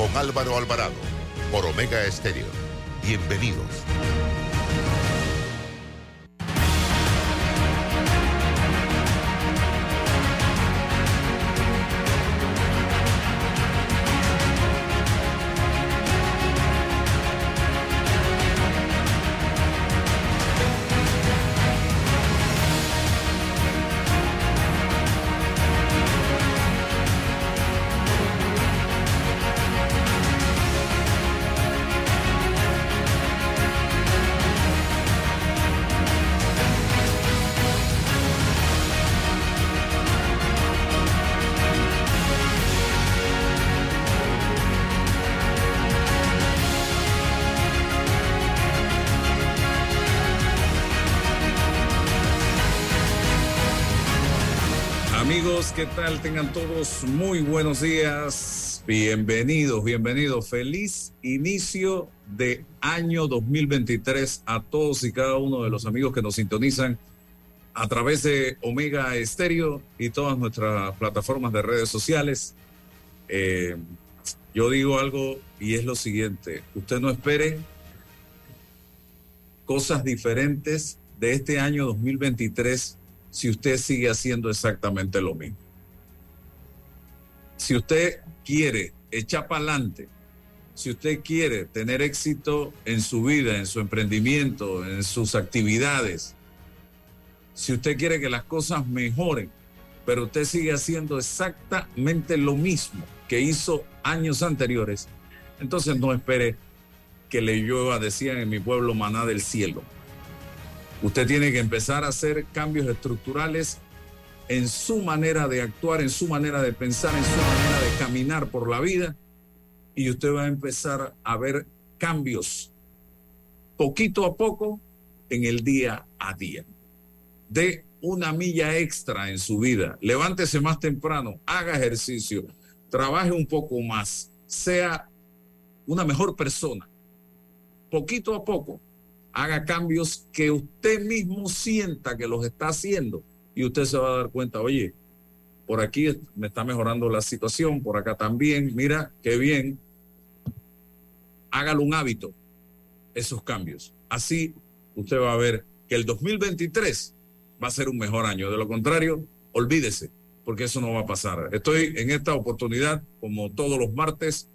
con Álvaro Alvarado por Omega Estéreo. Bienvenidos. Tengan todos muy buenos días. Bienvenidos, bienvenidos. Feliz inicio de año 2023 a todos y cada uno de los amigos que nos sintonizan a través de Omega Estéreo y todas nuestras plataformas de redes sociales. Eh, yo digo algo y es lo siguiente, usted no espere cosas diferentes de este año 2023 si usted sigue haciendo exactamente lo mismo si usted quiere echar para adelante, si usted quiere tener éxito en su vida, en su emprendimiento, en sus actividades, si usted quiere que las cosas mejoren, pero usted sigue haciendo exactamente lo mismo que hizo años anteriores, entonces no espere que le llueva, decían en mi pueblo, maná del cielo. Usted tiene que empezar a hacer cambios estructurales en su manera de actuar, en su manera de pensar, en su manera de caminar por la vida y usted va a empezar a ver cambios poquito a poco en el día a día. De una milla extra en su vida, levántese más temprano, haga ejercicio, trabaje un poco más, sea una mejor persona. Poquito a poco, haga cambios que usted mismo sienta que los está haciendo y usted se va a dar cuenta, oye, por aquí me está mejorando la situación, por acá también, mira, qué bien. Hágalo un hábito, esos cambios. Así usted va a ver que el 2023 va a ser un mejor año. De lo contrario, olvídese, porque eso no va a pasar. Estoy en esta oportunidad, como todos los martes,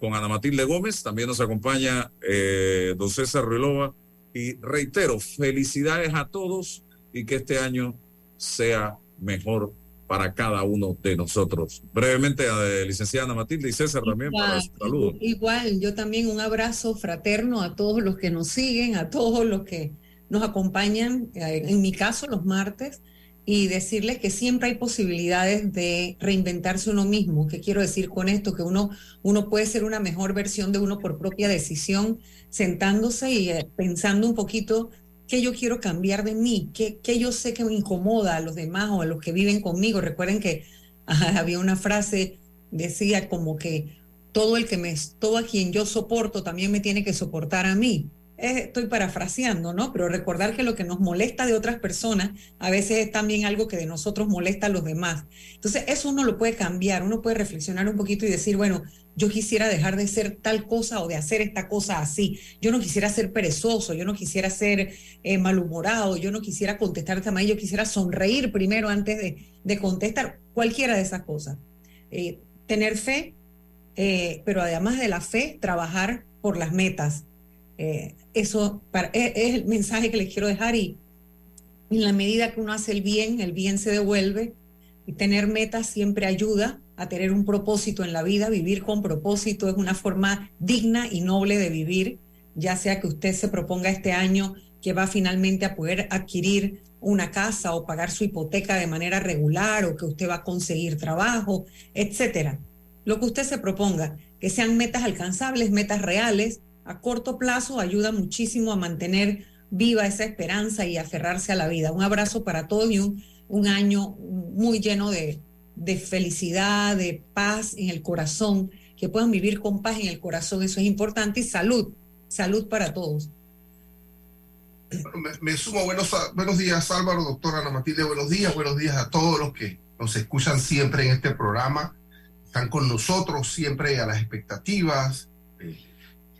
con Ana Matilde Gómez. También nos acompaña eh, don César Ruilova. Y reitero, felicidades a todos y que este año sea mejor para cada uno de nosotros. Brevemente, a licenciada Ana Matilde y César también para su saludo. Igual, yo también un abrazo fraterno a todos los que nos siguen, a todos los que nos acompañan, eh, en mi caso los martes, y decirles que siempre hay posibilidades de reinventarse uno mismo. ¿Qué quiero decir con esto? Que uno, uno puede ser una mejor versión de uno por propia decisión, sentándose y eh, pensando un poquito qué yo quiero cambiar de mí, qué, yo sé que me incomoda a los demás o a los que viven conmigo. Recuerden que había una frase, decía como que todo el que me, todo a quien yo soporto también me tiene que soportar a mí. Estoy parafraseando, ¿no? Pero recordar que lo que nos molesta de otras personas a veces es también algo que de nosotros molesta a los demás. Entonces, eso uno lo puede cambiar, uno puede reflexionar un poquito y decir, bueno, yo quisiera dejar de ser tal cosa o de hacer esta cosa así. Yo no quisiera ser perezoso, yo no quisiera ser eh, malhumorado, yo no quisiera contestar esta manera, yo quisiera sonreír primero antes de, contestar cualquiera de esas cosas. Eh, tener fe, eh, pero además de la fe, trabajar por las metas. Eso es, es el mensaje que les quiero dejar y en la medida que uno hace el bien, el bien se devuelve y tener metas siempre ayuda a tener un propósito en la vida. Vivir con propósito es una forma digna y noble de vivir, ya sea que usted se proponga este año que va finalmente a poder adquirir una casa o pagar su hipoteca de manera regular o que usted va a conseguir trabajo, etcétera. lo que usted se proponga, que sean metas alcanzables, metas reales, a corto plazo, ayuda muchísimo a mantener viva esa esperanza y aferrarse a la vida. Un abrazo para todos y un, año muy lleno de, de felicidad, de paz en el corazón, que puedan vivir con paz en el corazón, eso es importante, y salud, salud para todos. me, sumo buenos, buenos días Álvaro, doctora Ana Matilde, buenos días, buenos días a todos los que nos escuchan siempre en este programa, están con nosotros siempre a las expectativas, eh,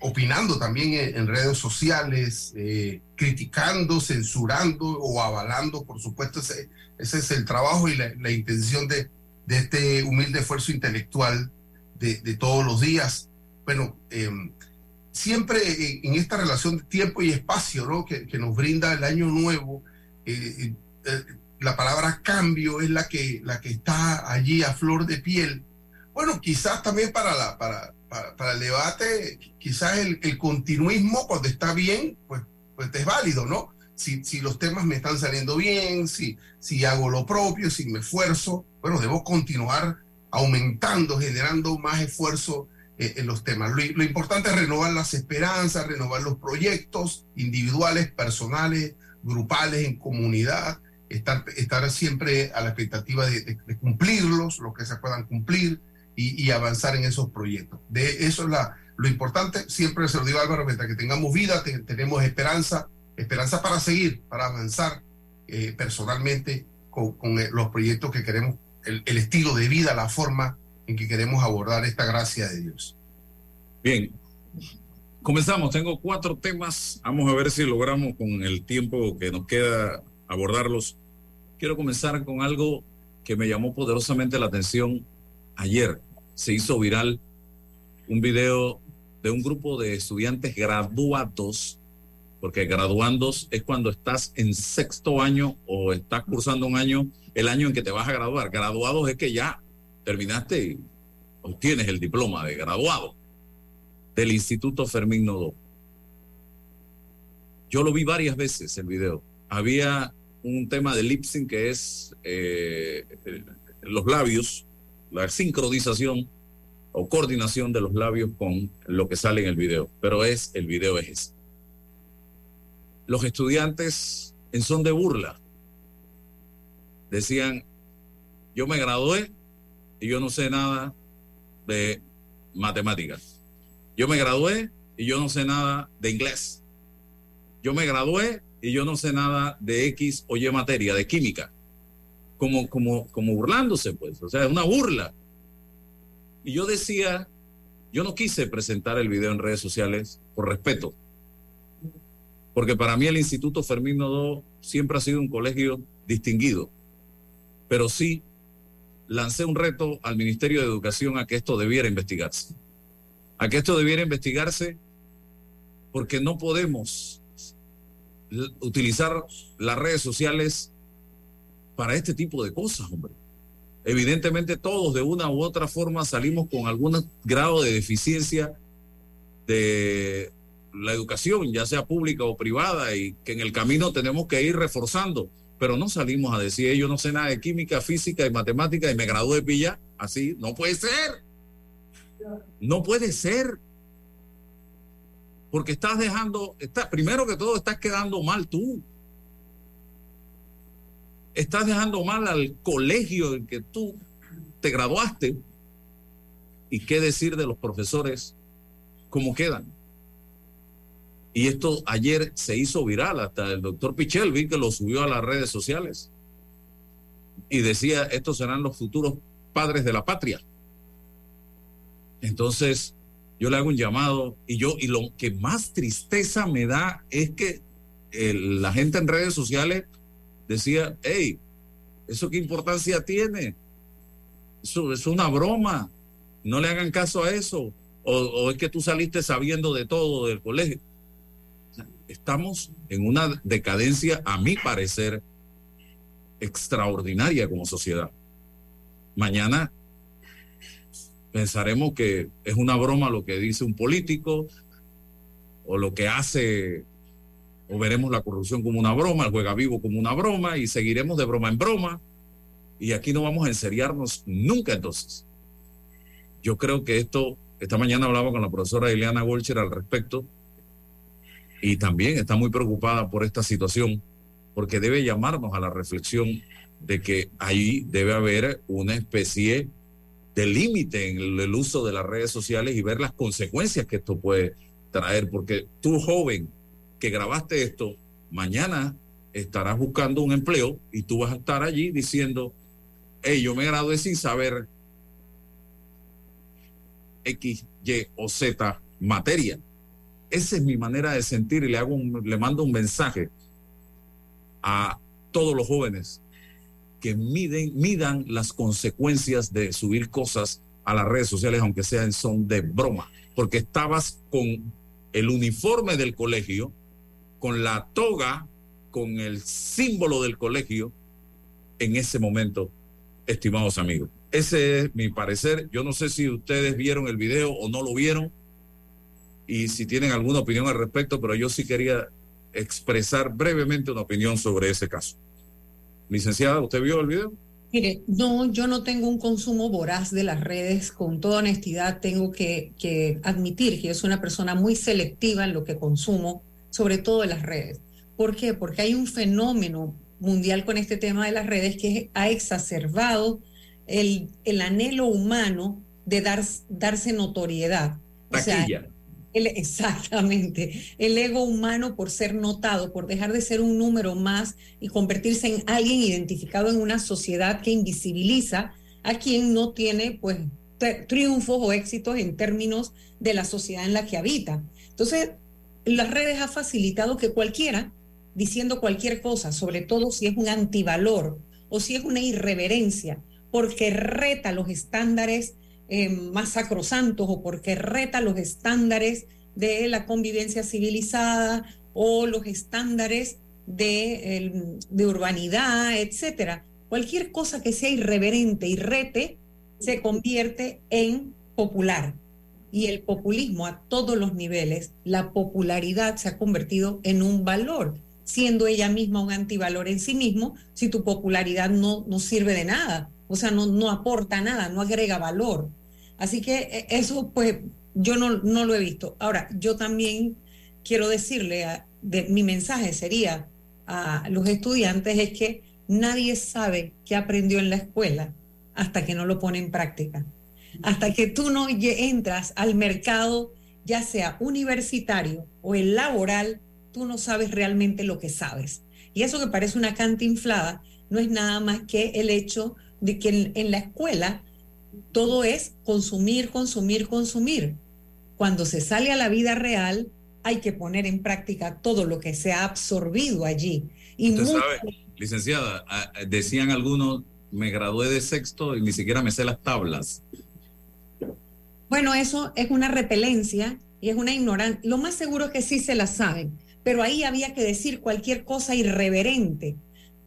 opinando también en, redes sociales, eh, criticando, censurando o avalando, por supuesto, ese, ese es el trabajo y la, intención de, de, este humilde esfuerzo intelectual de, de todos los días. Bueno, em, siempre en esta relación de tiempo y espacio ¿no? que, que nos brinda el año nuevo, eh, eh, la palabra cambio es la que, la que está allí a flor de piel. Bueno, quizás también para, la, para, para, el debate, quizás el, el, continuismo cuando está bien, pues, pues es válido, ¿no? Si, si los temas me están saliendo bien, si, si hago lo propio, si me esfuerzo, bueno, debo continuar aumentando, generando más esfuerzo eh, en los temas. Lo, importante es renovar las esperanzas, renovar los proyectos individuales, personales, grupales, en comunidad, estar, estar siempre a la expectativa de, cumplirlos, los que se puedan cumplir y, avanzar en esos proyectos. De eso es la, lo importante, siempre se lo digo Álvaro, mientras que tengamos vida, tenemos esperanza, esperanza para seguir, para avanzar eh, personalmente con, eh, los proyectos que queremos, el, el estilo de vida, la forma en que queremos abordar esta gracia de Dios. Bien, comenzamos. Tengo cuatro temas. Vamos a ver si logramos con el tiempo que nos queda abordarlos. Quiero comenzar con algo que me llamó poderosamente la atención ayer. Se hizo viral un video de un grupo de estudiantes graduados, porque graduandos es cuando estás en sexto año o estás cursando un año, el año en que te vas a graduar. Graduados es que ya terminaste y obtienes el diploma de graduado del Instituto Fermín Nodo. Yo lo vi varias veces el video. Había un tema de lip sync que es eh, los labios, la sincronización o coordinación de los labios con lo que sale en el video, pero es el video es. Los estudiantes en son de burla decían, yo me gradué y yo no sé nada de matemáticas. Yo me gradué y yo no sé nada de inglés. Yo me gradué y yo no sé nada de X o Y materia, de química. Como, como, como burlándose, pues. O sea, una burla. Y yo decía, yo no quise presentar el video en redes sociales por respeto. Porque para mí el Instituto Fermín Nodo siempre ha sido un colegio distinguido. Pero sí lancé un reto al Ministerio de Educación a que esto debiera investigarse. A que esto debiera investigarse porque no podemos utilizar las redes sociales para este tipo de cosas, hombre. Evidentemente todos de una u otra forma salimos con algún grado de deficiencia de la educación, ya sea pública o privada, y que en el camino tenemos que ir reforzando pero no salimos a decir, yo no sé nada de química, física y matemática y me gradué de pilla. Así, no puede ser. No puede ser. Porque estás dejando, primero que todo, estás quedando mal tú. Estás dejando mal al colegio en que tú te graduaste. ¿Y qué decir de los profesores? ¿Cómo quedan? Y esto ayer se hizo viral, hasta el doctor Pichel vi que lo subió a las redes sociales. Y decía, estos serán los futuros padres de la patria. Entonces, yo le hago un llamado y yo, y lo que más tristeza me da es que la gente en redes sociales decía, hey, ¿eso qué importancia tiene? Eso es una broma, no le hagan caso a eso. o es que tú saliste sabiendo de todo del colegio estamos en una decadencia, a mi parecer, extraordinaria como sociedad. Mañana pensaremos que es una broma lo que dice un político o lo que hace, o veremos la corrupción como una broma, el juega vivo como una broma y seguiremos de broma en broma y aquí no vamos a enseriarnos nunca entonces. yo creo que esto, esta mañana hablaba con la profesora Ileana Golcher al respecto y también está muy preocupada por esta situación porque debe llamarnos a la reflexión de que ahí debe haber una especie de límite en el, uso de las redes sociales y ver las consecuencias que esto puede traer, porque tú joven que grabaste esto, mañana estarás buscando un empleo y tú vas a estar allí diciendo, hey, yo me gradué sin saber X, Y o Z materia. Esa es mi manera de sentir y le hago le mando un mensaje a todos los jóvenes que miden, midan las consecuencias de subir cosas a las redes sociales, aunque sean son de broma, porque estabas con el uniforme del colegio, con la toga, con el símbolo del colegio en ese momento, estimados amigos. Ese es mi parecer. Yo no sé si ustedes vieron el video o no lo vieron y si tienen alguna opinión al respecto, pero yo sí quería expresar brevemente una opinión sobre ese caso. Licenciada, ¿usted vio el video? Mire, no, yo no tengo un consumo voraz de las redes. Con toda honestidad, tengo que, admitir que yo soy una persona muy selectiva en lo que consumo, sobre todo en las redes. ¿Por qué? Porque hay un fenómeno mundial con este tema de las redes que ha exacerbado el, el anhelo humano de dar, darse notoriedad. O sea, exactamente, el ego humano por ser notado, por dejar de ser un número más y convertirse en alguien identificado en una sociedad que invisibiliza a quien no tiene pues triunfos o éxitos en términos de la sociedad en la que habita. Entonces, las redes ha facilitado que cualquiera, diciendo cualquier cosa, sobre todo si es un antivalor o si es una irreverencia, porque reta los estándares eh, más sacrosantos o porque reta los estándares de la convivencia civilizada o los estándares de, de urbanidad, etcétera. Cualquier cosa que sea irreverente y rete se convierte en popular. Y el populismo a todos los niveles, la popularidad se ha convertido en un valor, siendo ella misma un antivalor en sí mismo, si tu popularidad no, no sirve de nada o sea, no, no aporta nada, no agrega valor. Así que eh, eso, pues, yo no, no lo he visto. Ahora, yo también quiero decirle, de, mi mensaje sería a los estudiantes es que nadie sabe qué aprendió en la escuela hasta que no lo pone en práctica. Hasta que tú no entras al mercado, ya sea universitario o el laboral, tú no sabes realmente lo que sabes. Y eso que parece una canta inflada no es nada más que el hecho de que en, la escuela todo es consumir, consumir, consumir. Cuando se sale a la vida real, hay que poner en práctica todo lo que se ha absorbido allí. Y Usted sabe, licenciada, decían algunos, me gradué de sexto y ni siquiera me sé las tablas. Bueno, eso es una repelencia y es una ignorancia. Lo más seguro es que sí se la saben, pero ahí había que decir cualquier cosa irreverente,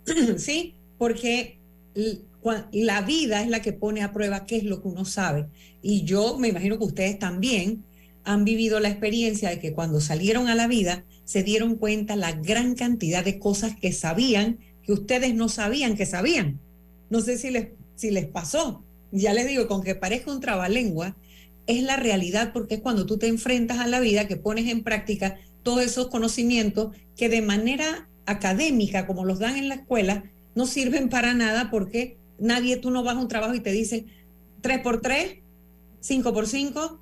¿sí? Porque la vida es la que pone a prueba qué es lo que uno sabe. Y yo me imagino que ustedes también han vivido la experiencia de que cuando salieron a la vida se dieron cuenta la gran cantidad de cosas que sabían que ustedes no sabían que sabían. No sé si les, si les pasó. Ya les digo, con que parezca un trabalengua, es la realidad porque es cuando tú te enfrentas a la vida que pones en práctica todos esos conocimientos que de manera académica, como los dan en la escuela, no sirven para nada porque nadie, tú no vas a un trabajo y te dicen 3 por 3, 5 por 5,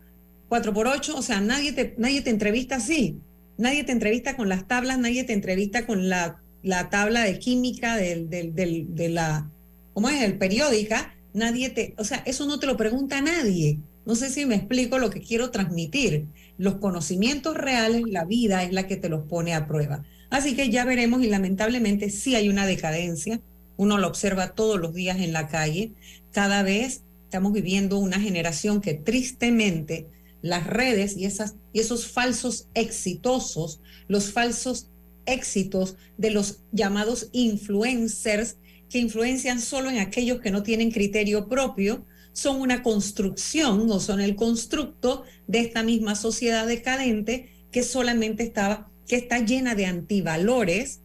4 por 8, o sea, nadie te, nadie te entrevista así, nadie te entrevista con las tablas, nadie te entrevista con la, la tabla de química del, del, del, de la, ¿cómo es? El periódica, nadie te, o sea, eso no te lo pregunta nadie. No sé si me explico lo que quiero transmitir. Los conocimientos reales, la vida es la que te los pone a prueba. Así que ya veremos y lamentablemente sí hay una decadencia uno lo observa todos los días en la calle. Cada vez estamos viviendo una generación que tristemente las redes y, esas, y esos falsos exitosos, los falsos éxitos de los llamados influencers que influencian solo en aquellos que no tienen criterio propio, son una construcción o son el constructo de esta misma sociedad decadente que solamente estaba, que está llena de antivalores,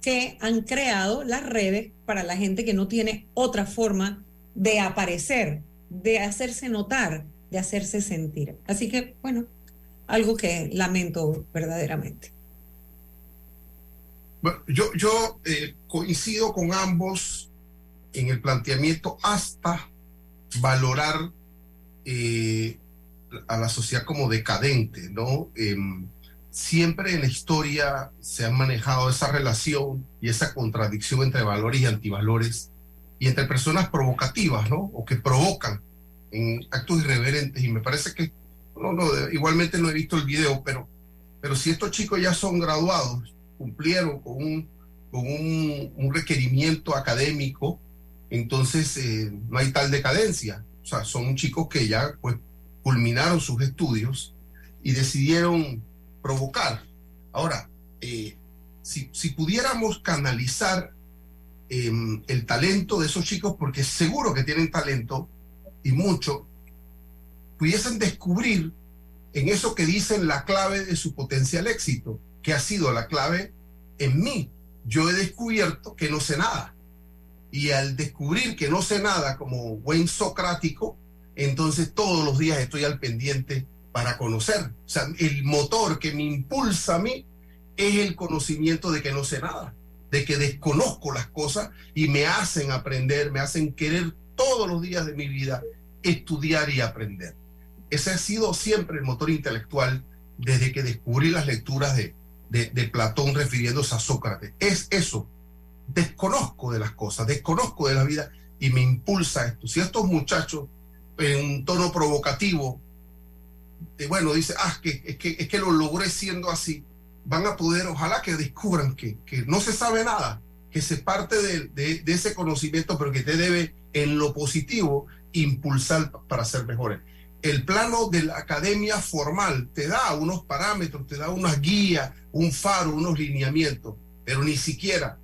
que han creado las redes para la gente que no tiene otra forma de aparecer, de hacerse notar, de hacerse sentir. Así que, bueno, algo que lamento verdaderamente. Yo, yo eh, coincido con ambos en el planteamiento hasta valorar eh, a la sociedad como decadente, ¿no? Em, siempre en la historia se ha manejado esa relación y esa contradicción entre valores y antivalores y entre personas provocativas, ¿no? O que provocan en actos irreverentes. Y me parece que, no, no, igualmente no he visto el video, pero, pero si estos chicos ya son graduados, cumplieron con un, con un, requerimiento académico, entonces eh, no hay tal decadencia. O sea, son chicos que ya pues culminaron sus estudios y decidieron provocar. Ahora, eh, si, si, pudiéramos canalizar em, el talento de esos chicos, porque seguro que tienen talento y mucho, pudiesen descubrir en eso que dicen la clave de su potencial éxito, que ha sido la clave en mí. Yo he descubierto que no sé nada. Y al descubrir que no sé nada como buen socrático, entonces todos los días estoy al pendiente para conocer. O sea, el motor que me impulsa a mí es el conocimiento de que no sé nada, de que desconozco las cosas y me hacen aprender, me hacen querer todos los días de mi vida estudiar y aprender. Ese ha sido siempre el motor intelectual desde que descubrí las lecturas de, de, de Platón refiriéndose a Sócrates. Es eso. Desconozco de las cosas, desconozco de la vida y me impulsa esto. Si estos muchachos en un tono provocativo, bueno, dice, ah, que, es, que, es que lo logré siendo así, van a poder, ojalá que descubran que, que no se sabe nada, que se parte de, de, ese conocimiento, pero que te debe en lo positivo impulsar para ser mejores. El plano de la academia formal te da unos parámetros, te da unas guías, un faro, unos lineamientos, pero ni siquiera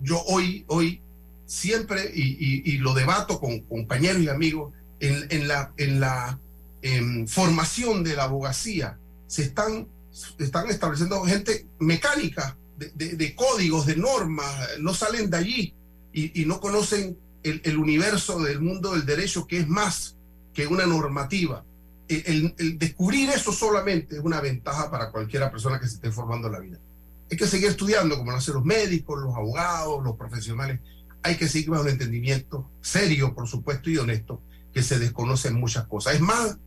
yo hoy, hoy siempre, y, lo debato con compañeros y amigos, en, la, en la formación de la abogacía se están, están estableciendo gente mecánica de, códigos, de normas, no salen de allí y, no conocen el, universo del mundo del derecho que es más que una normativa. El, el, descubrir eso solamente es una ventaja para cualquiera persona que se esté formando en la vida. Hay que seguir estudiando, como lo hacen los médicos, los abogados, los profesionales hay que seguir con un entendimiento serio, por supuesto, y honesto, que se desconocen muchas cosas. Es más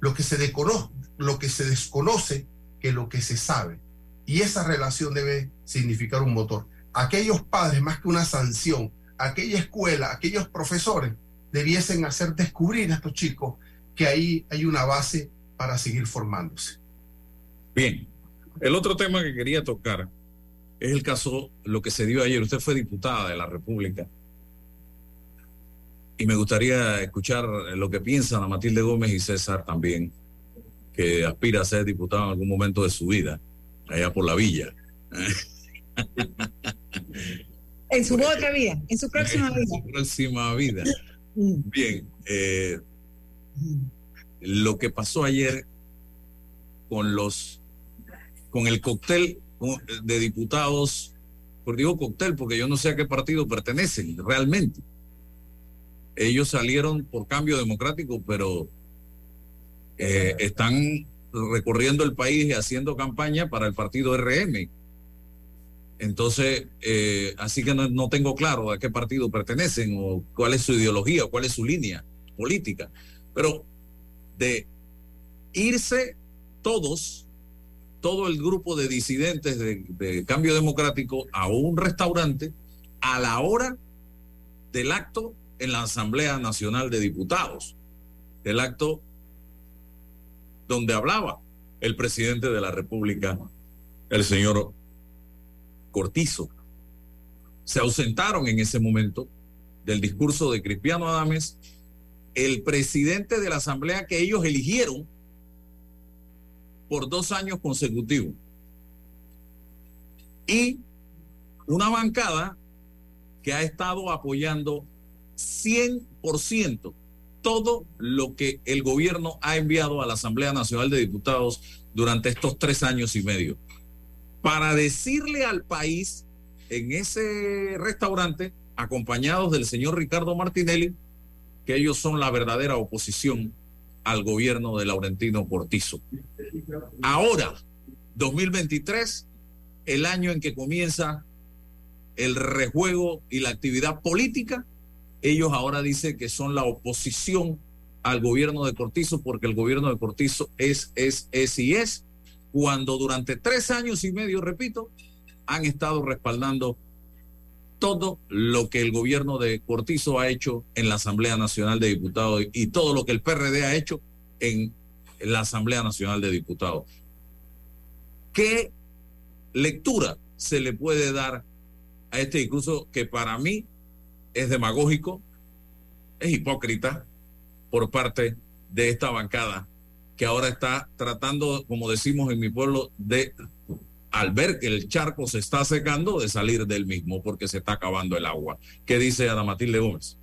lo que se desconoce, lo que se desconoce que lo que se sabe. Y esa relación debe significar un motor. Aquellos padres, más que una sanción, aquella escuela, aquellos profesores, debiesen hacer descubrir a estos chicos que ahí hay una base para seguir formándose. Bien, el otro tema que quería tocar es el caso, lo que se dio ayer. Usted fue diputada de la República. Y me gustaría escuchar lo que piensan a Matilde Gómez y César también, que aspira a ser diputado en algún momento de su vida, allá por la villa. En su otra vida, en su próxima vida. En su próxima vida. Mm. Bien, eh, lo que pasó ayer con los, con el cóctel de diputados, por digo cóctel, porque yo no sé a qué partido pertenecen realmente. Ellos salieron por cambio democrático, pero eh, están recorriendo el país y haciendo campaña para el partido RM. Entonces, eh, así que no, no, tengo claro a qué partido pertenecen o cuál es su ideología o cuál es su línea política. Pero de irse todos todo el grupo de disidentes de, Cambio Democrático a un restaurante a la hora del acto en la Asamblea Nacional de Diputados, el acto donde hablaba el presidente de la República, el señor Cortizo. Se ausentaron en ese momento del discurso de Cristiano Adames el presidente de la Asamblea que ellos eligieron por dos años consecutivos. Y una bancada que ha estado apoyando 100% todo lo que el gobierno ha enviado a la Asamblea Nacional de Diputados durante estos tres años y medio. Para decirle al país en ese restaurante, acompañados del señor Ricardo Martinelli, que ellos son la verdadera oposición al gobierno de Laurentino Cortizo. Ahora, 2023, el año en que comienza el rejuego y la actividad política, ellos ahora dicen que son la oposición al gobierno de Cortizo porque el gobierno de Cortizo es, es, es y es, cuando durante tres años y medio, repito, han estado respaldando todo lo que el gobierno de Cortizo ha hecho en la Asamblea Nacional de Diputados y todo lo que el PRD ha hecho en la Asamblea Nacional de Diputados. ¿Qué lectura se le puede dar a este discurso que para mí es demagógico, es hipócrita por parte de esta bancada que ahora está tratando, como decimos en mi pueblo, de al ver que el charco se está secando, de salir del mismo porque se está acabando el agua. ¿Qué dice Ana Matilde Gómez?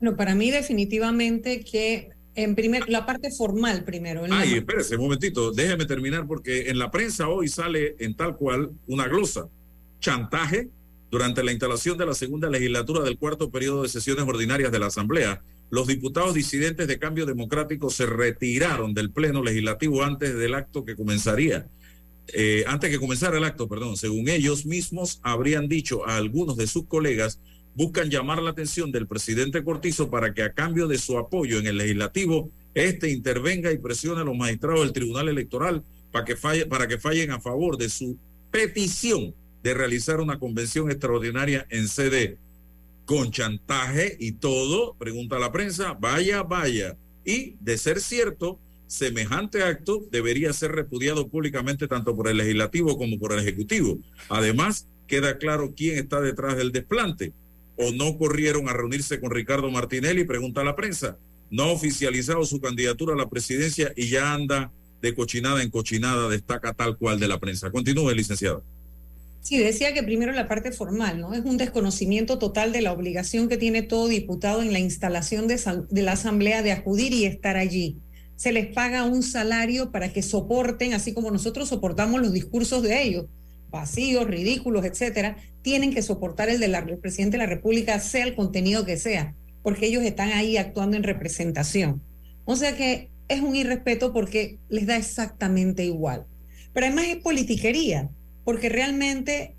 No, para mí definitivamente que en primer, la parte formal primero. Ay, espérese un momentito, déjeme terminar porque en la prensa hoy sale en tal cual una glosa. Chantaje durante la instalación de la segunda legislatura del cuarto periodo de sesiones ordinarias de la Asamblea. Los diputados disidentes de Cambio Democrático se retiraron del Pleno Legislativo antes del acto que comenzaría eh, antes que comenzara el acto, perdón, según ellos mismos habrían dicho a algunos de sus colegas, buscan llamar la atención del presidente Cortizo para que a cambio de su apoyo en el legislativo, este intervenga y presione a los magistrados del Tribunal Electoral para que, falle, para que fallen a favor de su petición de realizar una convención extraordinaria en sede con chantaje y todo, pregunta la prensa, vaya, vaya. Y de ser cierto, semejante acto debería ser repudiado públicamente tanto por el legislativo como por el ejecutivo. Además, queda claro quién está detrás del desplante. O no corrieron a reunirse con Ricardo Martinelli, pregunta la prensa. No ha oficializado su candidatura a la presidencia y ya anda de cochinada en cochinada, destaca tal cual de la prensa. Continúe, licenciado. Sí, decía que primero la parte formal, ¿no? Es un desconocimiento total de la obligación que tiene todo diputado en la instalación de la Asamblea de acudir y estar allí se les paga un salario para que soporten, así como nosotros soportamos los discursos de ellos, vacíos, ridículos, etcétera, tienen que soportar el del presidente de la República, sea el contenido que sea, porque ellos están ahí actuando en representación. O sea que es un irrespeto porque les da exactamente igual. Pero además es politiquería, porque realmente,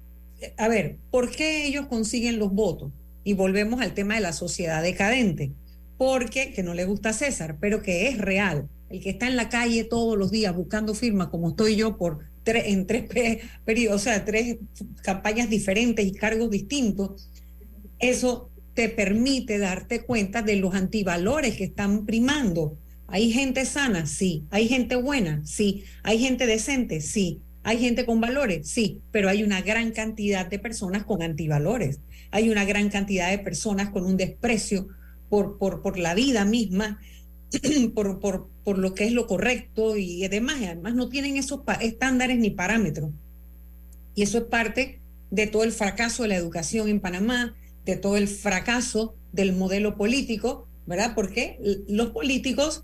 a ver, ¿por qué ellos consiguen los votos? Y volvemos al tema de la sociedad decadente porque, que no le gusta a César, pero que es real. El que está en la calle todos los días buscando firmas, como estoy yo, por tres, en tres periodos, o sea, tres campañas diferentes y cargos distintos, eso te permite darte cuenta de los antivalores que están primando. Hay gente sana, sí. Hay gente buena, sí. Hay gente decente, sí. Hay gente con valores, sí, pero hay una gran cantidad de personas con antivalores. Hay una gran cantidad de personas con un desprecio por, por, por la vida misma, por, por, por, lo que es lo correcto y demás. además no tienen esos estándares ni parámetros. Y eso es parte de todo el fracaso de la educación en Panamá, de todo el fracaso del modelo político, ¿verdad? Porque los políticos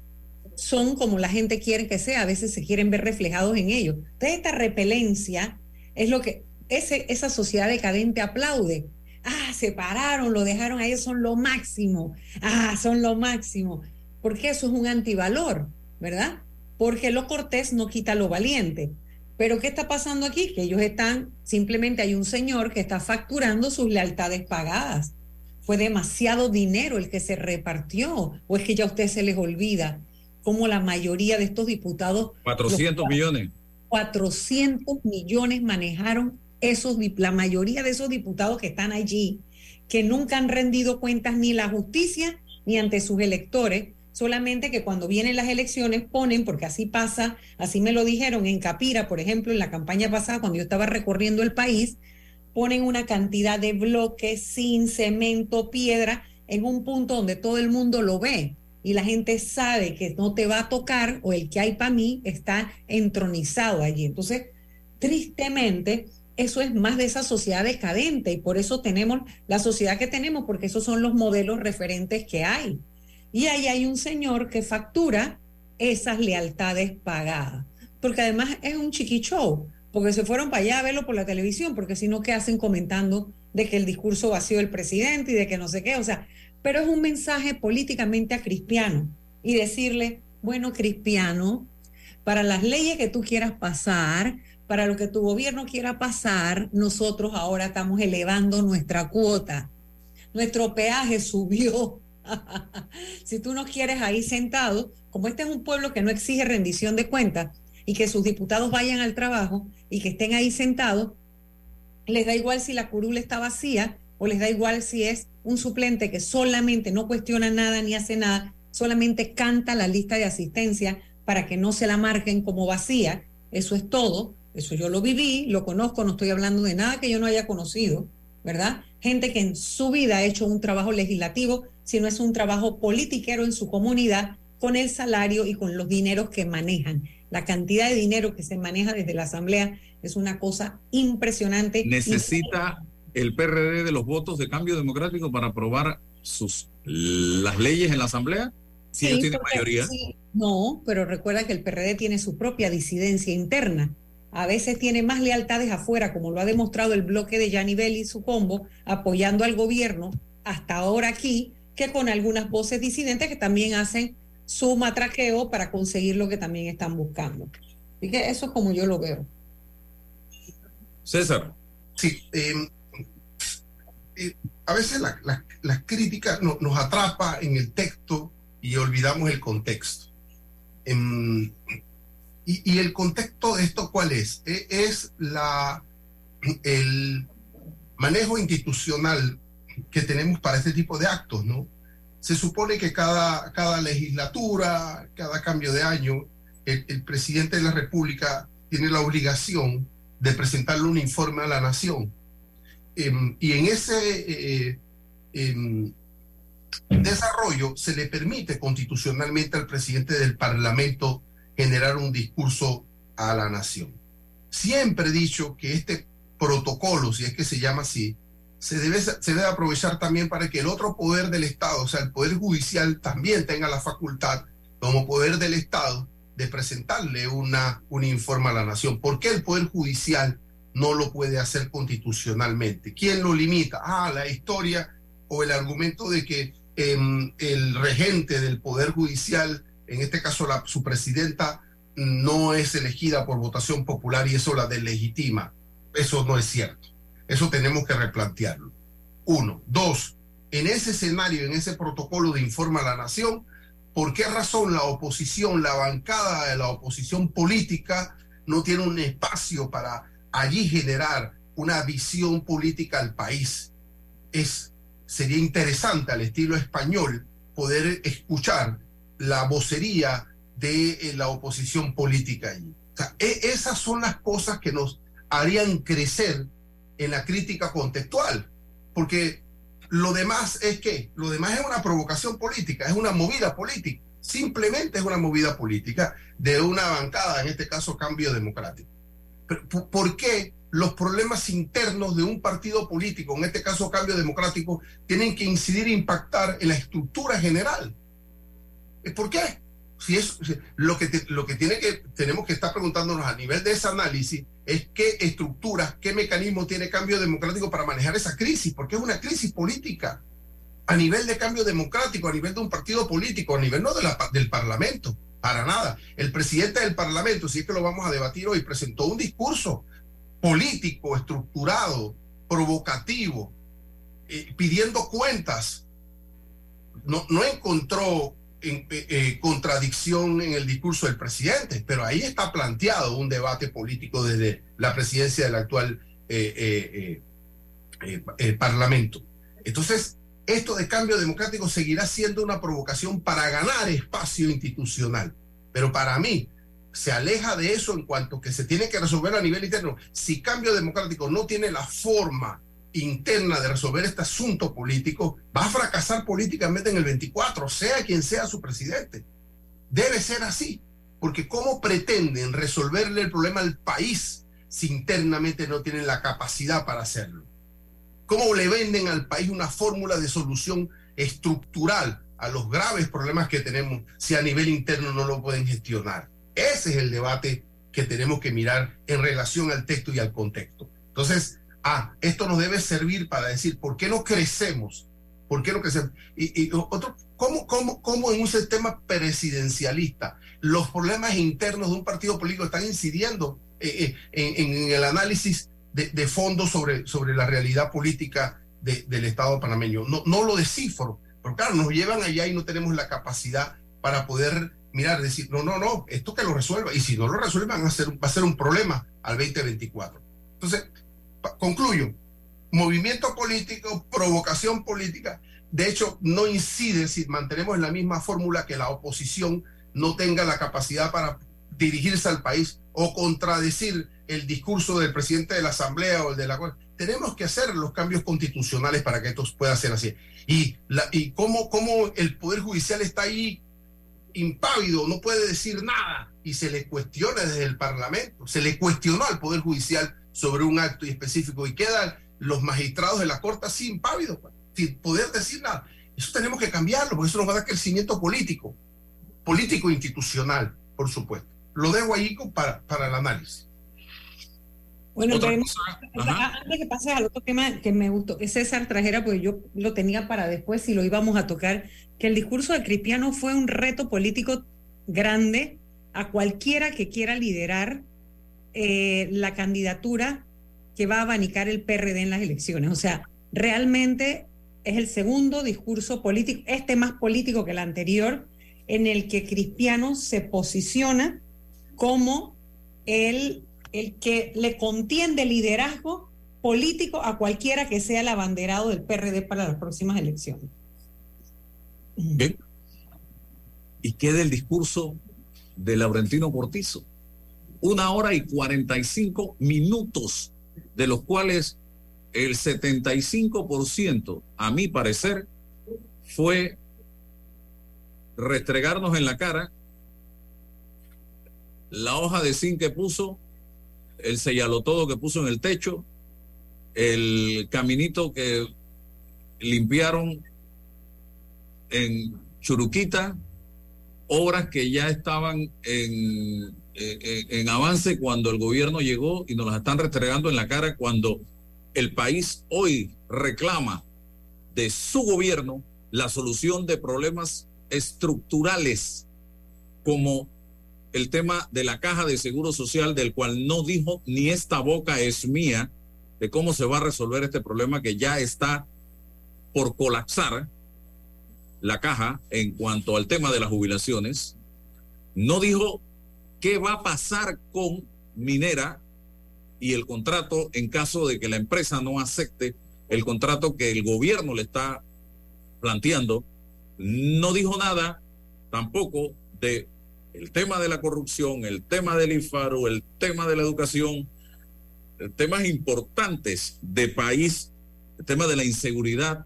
son como la gente quiere que sea, a veces se quieren ver reflejados en ellos. Entonces esta repelencia es lo que esa sociedad decadente aplaude, ah, se pararon, lo dejaron ahí, son lo máximo, ah, son lo máximo, porque eso es un antivalor, ¿verdad? Porque lo cortés no quita lo valiente. Pero ¿qué está pasando aquí? Que ellos están, simplemente hay un señor que está facturando sus lealtades pagadas. Fue demasiado dinero el que se repartió, o es que ya a usted se les olvida, como la mayoría de estos diputados... 400 millones. 400 millones manejaron esos, la mayoría de esos diputados que están allí, que nunca han rendido cuentas ni la justicia ni ante sus electores, solamente que cuando vienen las elecciones ponen, porque así pasa, así me lo dijeron en Capira, por ejemplo, en la campaña pasada, cuando yo estaba recorriendo el país, ponen una cantidad de bloques sin cemento, piedra, en un punto donde todo el mundo lo ve y la gente sabe que no te va a tocar o el que hay para mí está entronizado allí. Entonces, tristemente, eso es más de esa sociedad decadente y por eso tenemos la sociedad que tenemos, porque esos son los modelos referentes que hay. Y ahí hay un señor que factura esas lealtades pagadas, porque además es un chiqui porque se fueron para allá a verlo por la televisión, porque si no, ¿qué hacen comentando de que el discurso vacío del presidente y de que no sé qué? O sea, pero es un mensaje políticamente acristiano y decirle, Bueno, Cristiano, para las leyes que tú quieras pasar, para lo que tu gobierno quiera pasar, nosotros ahora estamos elevando nuestra cuota. Nuestro peaje subió. si tú no quieres ahí sentado, como este es un pueblo que no exige rendición de cuentas y que sus diputados vayan al trabajo y que estén ahí sentados, les da igual si la curula está vacía o les da igual si es un suplente que solamente no cuestiona nada ni hace nada, solamente canta la lista de asistencia para que no se la marquen como vacía. Eso es todo. Eso yo lo viví, lo conozco, no estoy hablando de nada que yo no haya conocido, ¿verdad? Gente que en su vida ha hecho un trabajo legislativo, sino es un trabajo politiquero en su comunidad con el salario y con los dineros que manejan. La cantidad de dinero que se maneja desde la Asamblea es una cosa impresionante. Necesita el PRD de los votos de cambio democrático para aprobar sus las leyes en la Asamblea. Si sí, tiene mayoría. No, pero recuerda que el PRD tiene su propia disidencia interna a veces tiene más lealtades afuera, como lo ha demostrado el bloque de Belli y su combo, apoyando al gobierno hasta ahora aquí, que con algunas voces disidentes que también hacen su matraqueo para conseguir lo que también están buscando. Así que eso es como yo lo veo. César. Sí, em, eh, a veces las críticas nos atrapa en el texto y olvidamos el contexto. Em, y, el contexto de esto, ¿cuál es? E, es la, el manejo institucional que tenemos para este tipo de actos, ¿no? Se supone que cada, cada legislatura, cada cambio de año, el, presidente de la República tiene la obligación de presentarle un informe a la nación. Em, y en ese eh, em, desarrollo se le permite constitucionalmente al presidente del Parlamento generar un discurso a la nación. Siempre he dicho que este protocolo, si es que se llama así, se debe, se debe aprovechar también para que el otro poder del Estado, o sea, el Poder Judicial, también tenga la facultad, como poder del Estado, de presentarle una, un informe a la nación. ¿Por qué el Poder Judicial no lo puede hacer constitucionalmente? ¿Quién lo limita? Ah, la historia o el argumento de que em, el regente del Poder Judicial en este caso la, su presidenta no es elegida por votación popular y eso la deslegitima. Eso no es cierto. Eso tenemos que replantearlo. Uno. Dos, en ese escenario, en ese protocolo de informa a la nación, ¿por qué razón la oposición, la bancada de la oposición política no tiene un espacio para allí generar una visión política al país? Es, sería interesante al estilo español poder escuchar la vocería de eh, la oposición política allí. E, esas son las cosas que nos harían crecer en la crítica contextual, porque lo demás es que, lo demás es una provocación política, es una movida política, simplemente es una movida política de una bancada, en este caso cambio democrático. ¿Por qué los problemas internos de un partido político, en este caso cambio democrático, tienen que incidir e impactar en la estructura general? ¿Por qué? Si es lo que lo que tiene que tenemos que estar preguntándonos a nivel de ese análisis es qué estructuras, qué mecanismo tiene cambio democrático para manejar esa crisis, porque es una crisis política a nivel de cambio democrático, a nivel de un partido político, a nivel no de del Parlamento, para nada. El presidente del Parlamento, si es que lo vamos a debatir hoy, presentó un discurso político, estructurado, provocativo, eh, pidiendo cuentas. No, no encontró eh, eh, contradicción en el discurso del presidente, pero ahí está planteado un debate político desde la presidencia del actual eh, Parlamento. Entonces, esto de cambio democrático seguirá siendo una provocación para ganar espacio institucional, pero para mí se aleja de eso en cuanto que se tiene que resolver a nivel interno. Si cambio democrático no tiene la forma interna de resolver este asunto político, va a fracasar políticamente en el 24, sea quien sea su presidente. Debe ser así, porque ¿cómo pretenden resolverle el problema al país si internamente no tienen la capacidad para hacerlo? ¿Cómo le venden al país una fórmula de solución estructural a los graves problemas que tenemos si a nivel interno no lo pueden gestionar? Ese es el debate que tenemos que mirar en relación al texto y al contexto. Entonces, ah, esto nos debe servir para decir, ¿por qué no crecemos ¿Por qué que se... Y, otro, ¿cómo, cómo, ¿Cómo en un sistema presidencialista los problemas internos de un partido político están incidiendo eh, eh, en, el análisis de, fondo sobre, sobre la realidad política del Estado panameño? No, no lo descifro, pero claro, nos llevan allá y no tenemos la capacidad para poder mirar, decir, no, no, no, esto que lo resuelva. Y si no lo resuelvan, va a ser, va a ser un problema al 2024. Entonces, concluyo, movimiento político, provocación política, de hecho, no incide si mantenemos en la misma fórmula que la oposición no tenga la capacidad para dirigirse al país o contradecir el discurso del presidente de la Asamblea o el de la... Tenemos que hacer los cambios constitucionales para que esto pueda ser así. Y, la, y cómo el Poder Judicial está ahí impávido, no puede decir nada y se le cuestiona desde el Parlamento, se le cuestionó al Poder Judicial sobre un acto específico y quedan los magistrados de la Corte así impávidos, pues, sin poder decir nada. Eso tenemos que cambiarlo, porque eso nos va a dar crecimiento político, político institucional, por supuesto. Lo dejo ahí para, para el análisis. Bueno, antes que pases al otro tema que me gustó, que César trajera, porque yo lo tenía para después y lo íbamos a tocar, que el discurso de Cristiano fue un reto político grande a cualquiera que quiera liderar eh, la candidatura que va a abanicar el PRD en las elecciones. O sea, realmente es el segundo discurso político, este más político que el anterior, en el que Cristiano se posiciona como el el que le contiende liderazgo político a cualquiera que sea el abanderado del PRD para las próximas elecciones. ¿Y qué del discurso de Laurentino Cortizo? Una hora y 45 minutos, de los cuales el 75%, a mi parecer, fue restregarnos en la cara la hoja de zinc que puso el sellalotodo que puso en el techo, el caminito que limpiaron en Churuquita, obras que ya estaban en, en, avance cuando el gobierno llegó y nos las están restregando en la cara cuando el país hoy reclama de su gobierno la solución de problemas estructurales como el tema de la caja de seguro social, del cual no dijo ni esta boca es mía, de cómo se va a resolver este problema que ya está por colapsar la caja en cuanto al tema de las jubilaciones. No dijo qué va a pasar con Minera y el contrato en caso de que la empresa no acepte el contrato que el gobierno le está planteando. No dijo nada tampoco de el tema de la corrupción, el tema del IFARO, el tema de la educación, temas importantes de país, el tema de la inseguridad,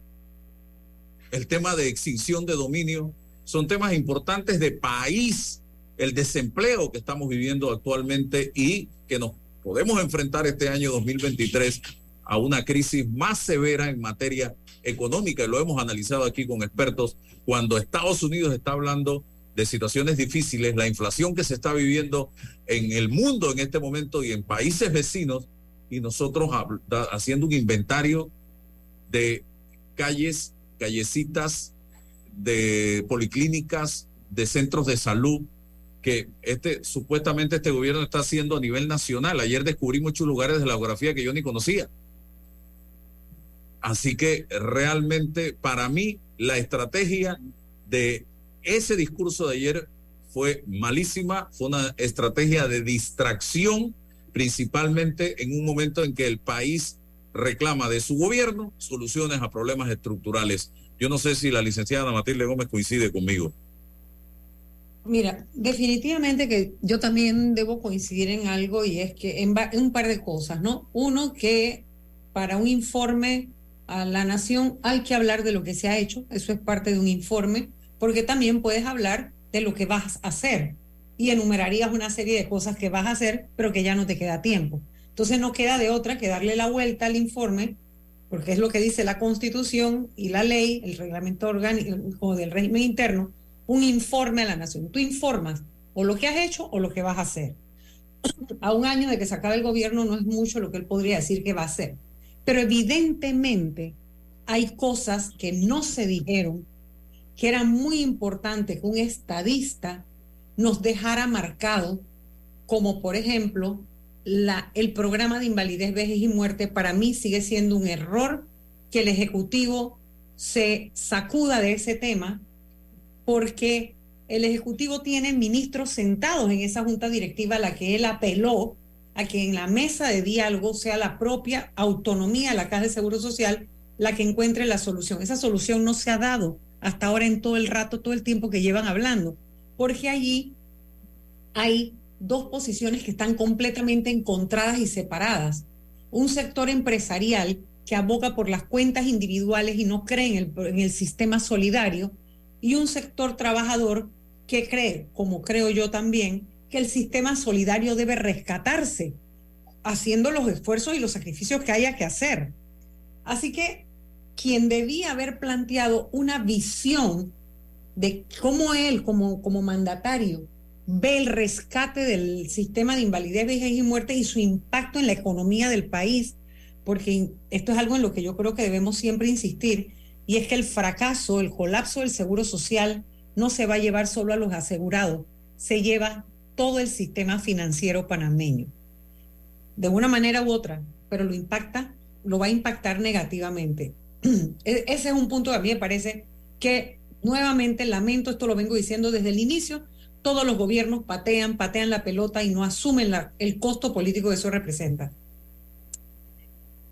el tema de extinción de dominio, son temas importantes de país, el desempleo que estamos viviendo actualmente y que nos podemos enfrentar este año 2023 a una crisis más severa en materia económica, y lo hemos analizado aquí con expertos, cuando Estados Unidos está hablando de situaciones difíciles, la inflación que se está viviendo en el mundo en este momento y en países vecinos, y nosotros haciendo un inventario de calles, callecitas, de policlínicas, de centros de salud, que este supuestamente este gobierno está haciendo a nivel nacional. Ayer descubrí muchos lugares de la geografía que yo ni conocía. Así que realmente para mí la estrategia de ese discurso de ayer fue malísima, fue una estrategia de distracción, principalmente en un momento en que el país reclama de su gobierno soluciones a problemas estructurales. Yo no sé si la licenciada Matilde Gómez coincide conmigo. Mira, definitivamente que yo también debo coincidir en algo y es que en, un par de cosas, ¿no? Uno, que para un informe a la nación hay que hablar de lo que se ha hecho, eso es parte de un informe porque también puedes hablar de lo que vas a hacer y enumerarías una serie de cosas que vas a hacer, pero que ya no te queda tiempo. Entonces no queda de otra que darle la vuelta al informe, porque es lo que dice la Constitución y la ley, el reglamento orgánico del régimen interno, un informe a la nación. Tú informas o lo que has hecho o lo que vas a hacer. A un año de que se acabe el gobierno no es mucho lo que él podría decir que va a hacer. Pero evidentemente hay cosas que no se dijeron, que era muy importante que un estadista nos dejara marcado, como por ejemplo el programa de invalidez, vejez y muerte, para mí sigue siendo un error que el Ejecutivo se sacuda de ese tema, porque el Ejecutivo tiene ministros sentados en esa junta directiva a la que él apeló a que en la mesa de diálogo sea la propia autonomía de la Caja de Seguro Social la que encuentre la solución. Esa solución no se ha dado hasta ahora en todo el rato, todo el tiempo que llevan hablando, porque allí hay dos posiciones que están completamente encontradas y separadas. Un sector empresarial que aboga por las cuentas individuales y no cree en el, en el sistema solidario, y un sector trabajador que cree, como creo yo también, que el sistema solidario debe rescatarse, haciendo los esfuerzos y los sacrificios que haya que hacer. Así que quien debía haber planteado una visión de cómo él, como, como mandatario, ve el rescate del sistema de invalidez, vejez y muerte y su impacto en la economía del país, porque esto es algo en lo que yo creo que debemos siempre insistir, y es que el fracaso, el colapso del seguro social no se va a llevar solo a los asegurados, se lleva todo el sistema financiero panameño. De una manera u otra, pero lo impacta, lo va a impactar negativamente. E-, ese es un punto que a mí me parece que nuevamente lamento, esto lo vengo diciendo desde el inicio, todos los gobiernos patean, patean la pelota y no asumen el costo político que eso representa.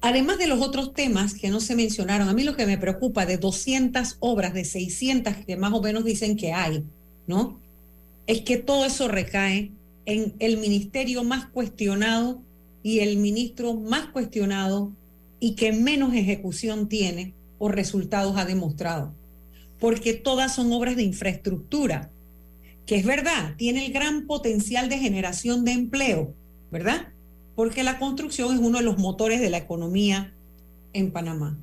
Además de los otros temas que no se mencionaron, a mí lo que me preocupa de 200 obras, de 600 que más o menos dicen que hay, ¿no? Es que todo eso recae en el ministerio más cuestionado y el ministro más cuestionado y que menos ejecución tiene o resultados ha demostrado. Porque todas son obras de infraestructura, que es verdad, tiene el gran potencial de generación de empleo, ¿verdad? Porque la construcción es uno de los motores de la economía en Panamá.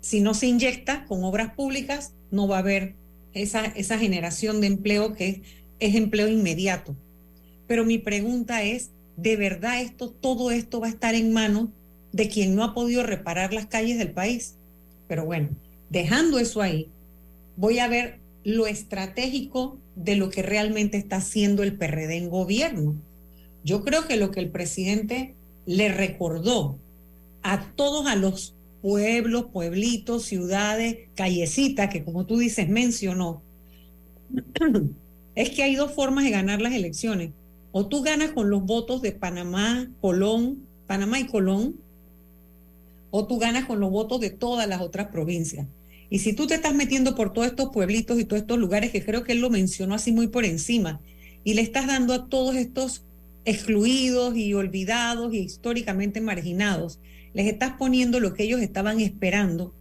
Si no se inyecta con obras públicas, no va a haber esa, esa generación de empleo que es, empleo inmediato. Pero mi pregunta es, ¿de verdad esto, todo esto va a estar en manos de quien no ha podido reparar las calles del país. Pero bueno, dejando eso ahí, voy a ver lo estratégico de lo que realmente está haciendo el PRD en gobierno. Yo creo que lo que el presidente le recordó a todos a los pueblos, pueblitos, ciudades, callecitas, que como tú dices mencionó, es que hay dos formas de ganar las elecciones. O tú ganas con los votos de Panamá, Colón, Panamá y Colón, o tú ganas con los votos de todas las otras provincias. Y si tú te estás metiendo por todos estos pueblitos y todos estos lugares que creo que él lo mencionó así muy por encima, y le estás dando a todos estos excluidos y olvidados y históricamente marginados, les estás poniendo lo que ellos estaban esperando.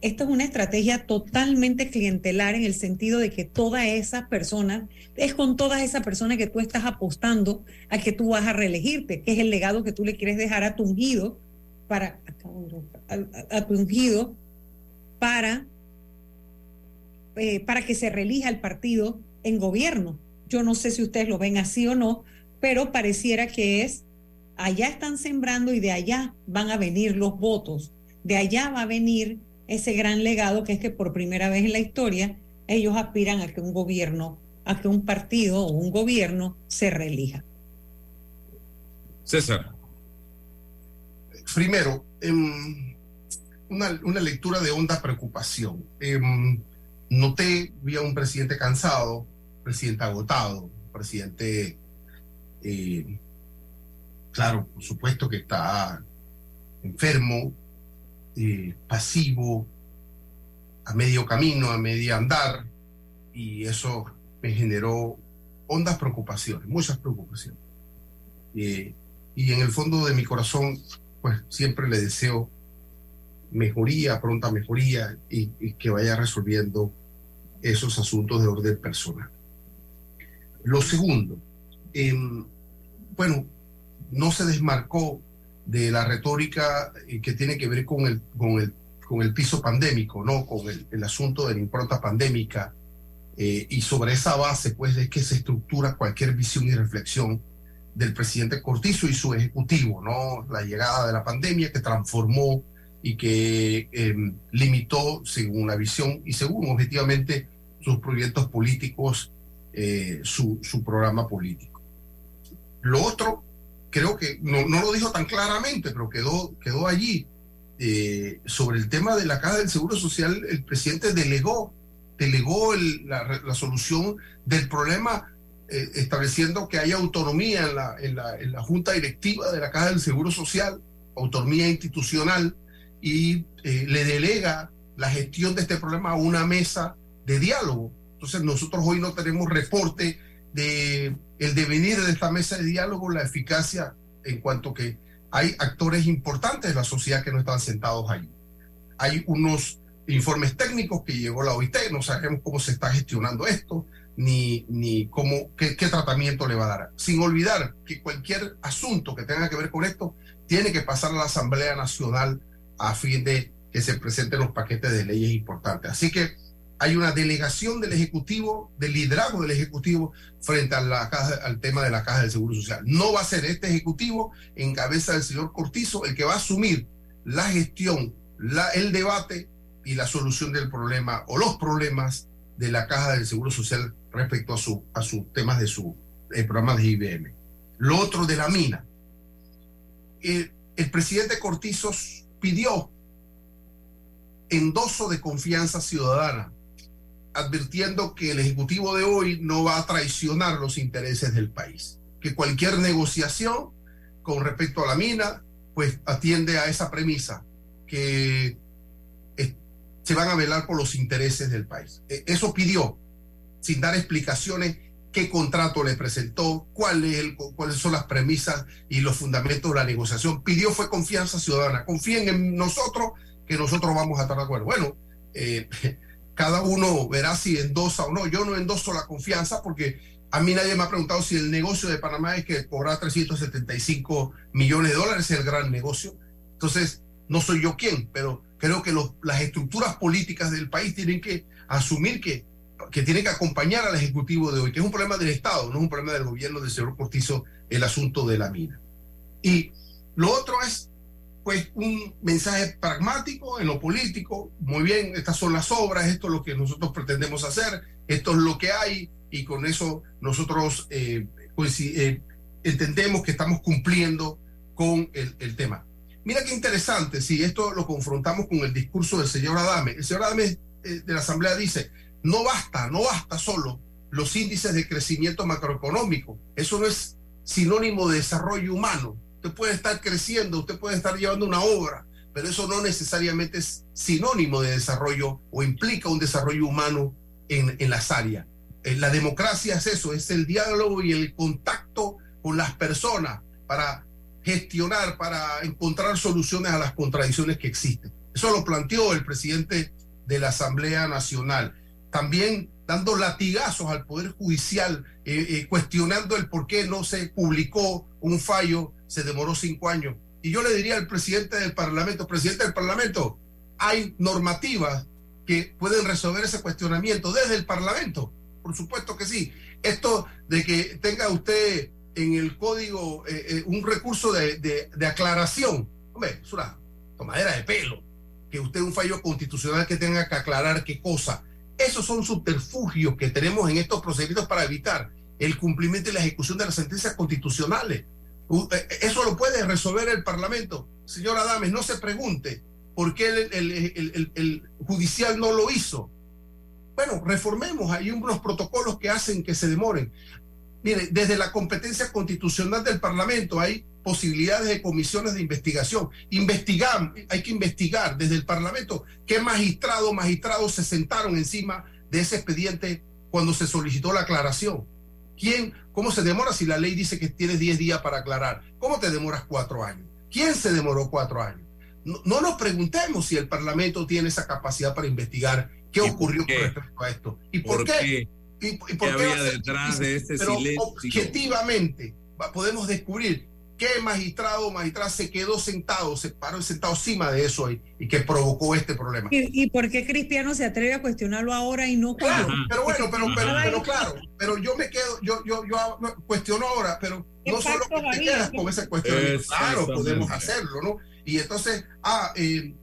Esta es una estrategia totalmente clientelar en el sentido de que todas esas personas, es con todas esas personas que tú estás apostando a que tú vas a reelegirte, que es el legado que tú le quieres dejar a tu ungido para, a, tu ungido para, eh, para que se relija el partido en gobierno. Yo no sé si ustedes lo ven así o no, pero pareciera que es, allá están sembrando y de allá van a venir los votos, de allá va a venir ese gran legado que es que por primera vez en la historia ellos aspiran a que un gobierno, a que un partido o un gobierno se relija. César. Primero, em, una, lectura de honda preocupación. Em, noté, vi a un presidente cansado, presidente agotado, presidente, eh, claro, por supuesto que está enfermo, eh, pasivo, a medio camino, a medio andar, y eso me generó hondas preocupaciones, muchas preocupaciones. Eh, y en el fondo de mi corazón pues siempre le deseo mejoría, pronta mejoría y, que vaya resolviendo esos asuntos de orden personal. Lo segundo, em, bueno, no se desmarcó de la retórica eh, que tiene que ver con el, con el, con el piso pandémico, ¿no? Con el, asunto de la impronta pandémica. Eh, y sobre esa base, pues, es que se estructura cualquier visión y reflexión del presidente Cortizo y su ejecutivo, ¿no? La llegada de la pandemia que transformó y que em, limitó, según la visión y según objetivamente sus proyectos políticos, eh, su, su, programa político. Lo otro, creo que no, no, lo dijo tan claramente, pero quedó, quedó allí. Eh, sobre el tema de la Caja del Seguro Social, el presidente delegó, delegó la, solución del problema eh, estableciendo que haya autonomía en la, en, la, en la Junta Directiva de la Caja del Seguro Social, autonomía institucional, y eh, le delega la gestión de este problema a una mesa de diálogo. Entonces nosotros hoy no tenemos reporte de el devenir de esta mesa de diálogo, la eficacia en cuanto que hay actores importantes de la sociedad que no están sentados ahí. Hay unos informes técnicos que llegó la OIT, no sabemos cómo se está gestionando esto, ni, ni cómo, qué, qué tratamiento le va a dar. Sin olvidar que cualquier asunto que tenga que ver con esto tiene que pasar a la Asamblea Nacional a fin de que se presenten los paquetes de leyes importantes. Así que hay una delegación del Ejecutivo, del liderazgo del Ejecutivo frente al tema de la Caja del Seguro Social. No va a ser este Ejecutivo en cabeza del señor Cortizo el que va a asumir la gestión, el debate y la solución del problema o los problemas de la Caja del Seguro Social respecto a, su, a sus temas de su eh, programa de IBM. Lo otro de la mina. El, el presidente Cortizo pidió endoso de confianza ciudadana, advirtiendo que el Ejecutivo de hoy no va a traicionar los intereses del país, que cualquier negociación con respecto a la mina, pues atiende a esa premisa, que se van a velar por los intereses del país. E, eso pidió, sin dar explicaciones qué contrato le presentó, cuáles son las premisas y los fundamentos de la negociación. Pidió fue confianza ciudadana. Confíen en nosotros, que nosotros vamos a estar de acuerdo. Bueno, eh, cada uno verá si endosa o no. Yo no endoso la confianza porque a mí nadie me ha preguntado si el negocio de Panamá es que cobrar 375 millones de dólares es el gran negocio. Entonces, no soy yo quien, pero creo que las estructuras políticas del país tienen que asumir que que tiene que acompañar al Ejecutivo de hoy, que es un problema del Estado, no es un problema del gobierno del señor Cortizo, el asunto de la mina. Y lo otro es, pues, un mensaje pragmático en lo político. Muy bien, estas son las obras, esto es lo que nosotros pretendemos hacer, esto es lo que hay, y con eso nosotros eh, pues, eh, entendemos que estamos cumpliendo con el, el, tema. Mira qué interesante, si esto lo confrontamos con el discurso del señor Adame. El señor Adame eh, de la Asamblea dice, no basta, no basta solo los índices de crecimiento macroeconómico. Eso no es sinónimo de desarrollo humano. Usted puede estar creciendo, usted puede estar llevando una obra, pero eso no necesariamente es sinónimo de desarrollo o implica un desarrollo humano en, en las áreas. Eh, la democracia es eso, es el diálogo y el contacto con las personas para gestionar, para encontrar soluciones a las contradicciones que existen. Eso lo planteó el presidente de la Asamblea Nacional también dando latigazos al Poder Judicial, eh, eh, cuestionando el por qué no se publicó un fallo, se demoró cinco años. Y yo le diría al presidente del Parlamento, presidente del Parlamento, hay normativas que pueden resolver ese cuestionamiento desde el Parlamento. Por supuesto que sí. Esto de que tenga usted en el código eh, un recurso de, de, de, aclaración, hombre, es una tomadera de pelo. Que usted un fallo constitucional que tenga que aclarar qué cosa esos son subterfugios que tenemos en estos procedimientos para evitar el cumplimiento y la ejecución de las sentencias constitucionales. Eh, eso lo puede resolver el Parlamento. Señor Adames, no se pregunte por qué el judicial no lo hizo. Bueno, reformemos. Hay unos protocolos que hacen que se demoren. Mire, desde la competencia constitucional del Parlamento hay posibilidades de comisiones de investigación. Investigar, hay que investigar desde el Parlamento qué magistrado magistrados se sentaron encima de ese expediente cuando se solicitó la aclaración. ¿Quién, cómo se demora si la ley dice que tienes 10 días para aclarar? ¿Cómo te demoras cuatro años? ¿Quién se demoró cuatro años? No, no nos preguntemos si el Parlamento tiene esa capacidad para investigar qué ocurrió con respecto a esto. ¿Y por, qué? ¿Y, y por ¿Qué, había detrás de este Pero silencio? objetivamente podemos descubrir qué magistrado o magistrada se quedó sentado, se paró sentado encima de eso y, y que provocó este problema. ¿Y, ¿Y, por qué Cristiano se atreve a cuestionarlo ahora y no claro, Pero bueno, pero, pero, pero, claro, pero yo me quedo, yo, yo, yo cuestiono ahora, pero no solo que te quedas con ese cuestionamiento, claro, podemos hacerlo, ¿no? Y entonces, ah, eh,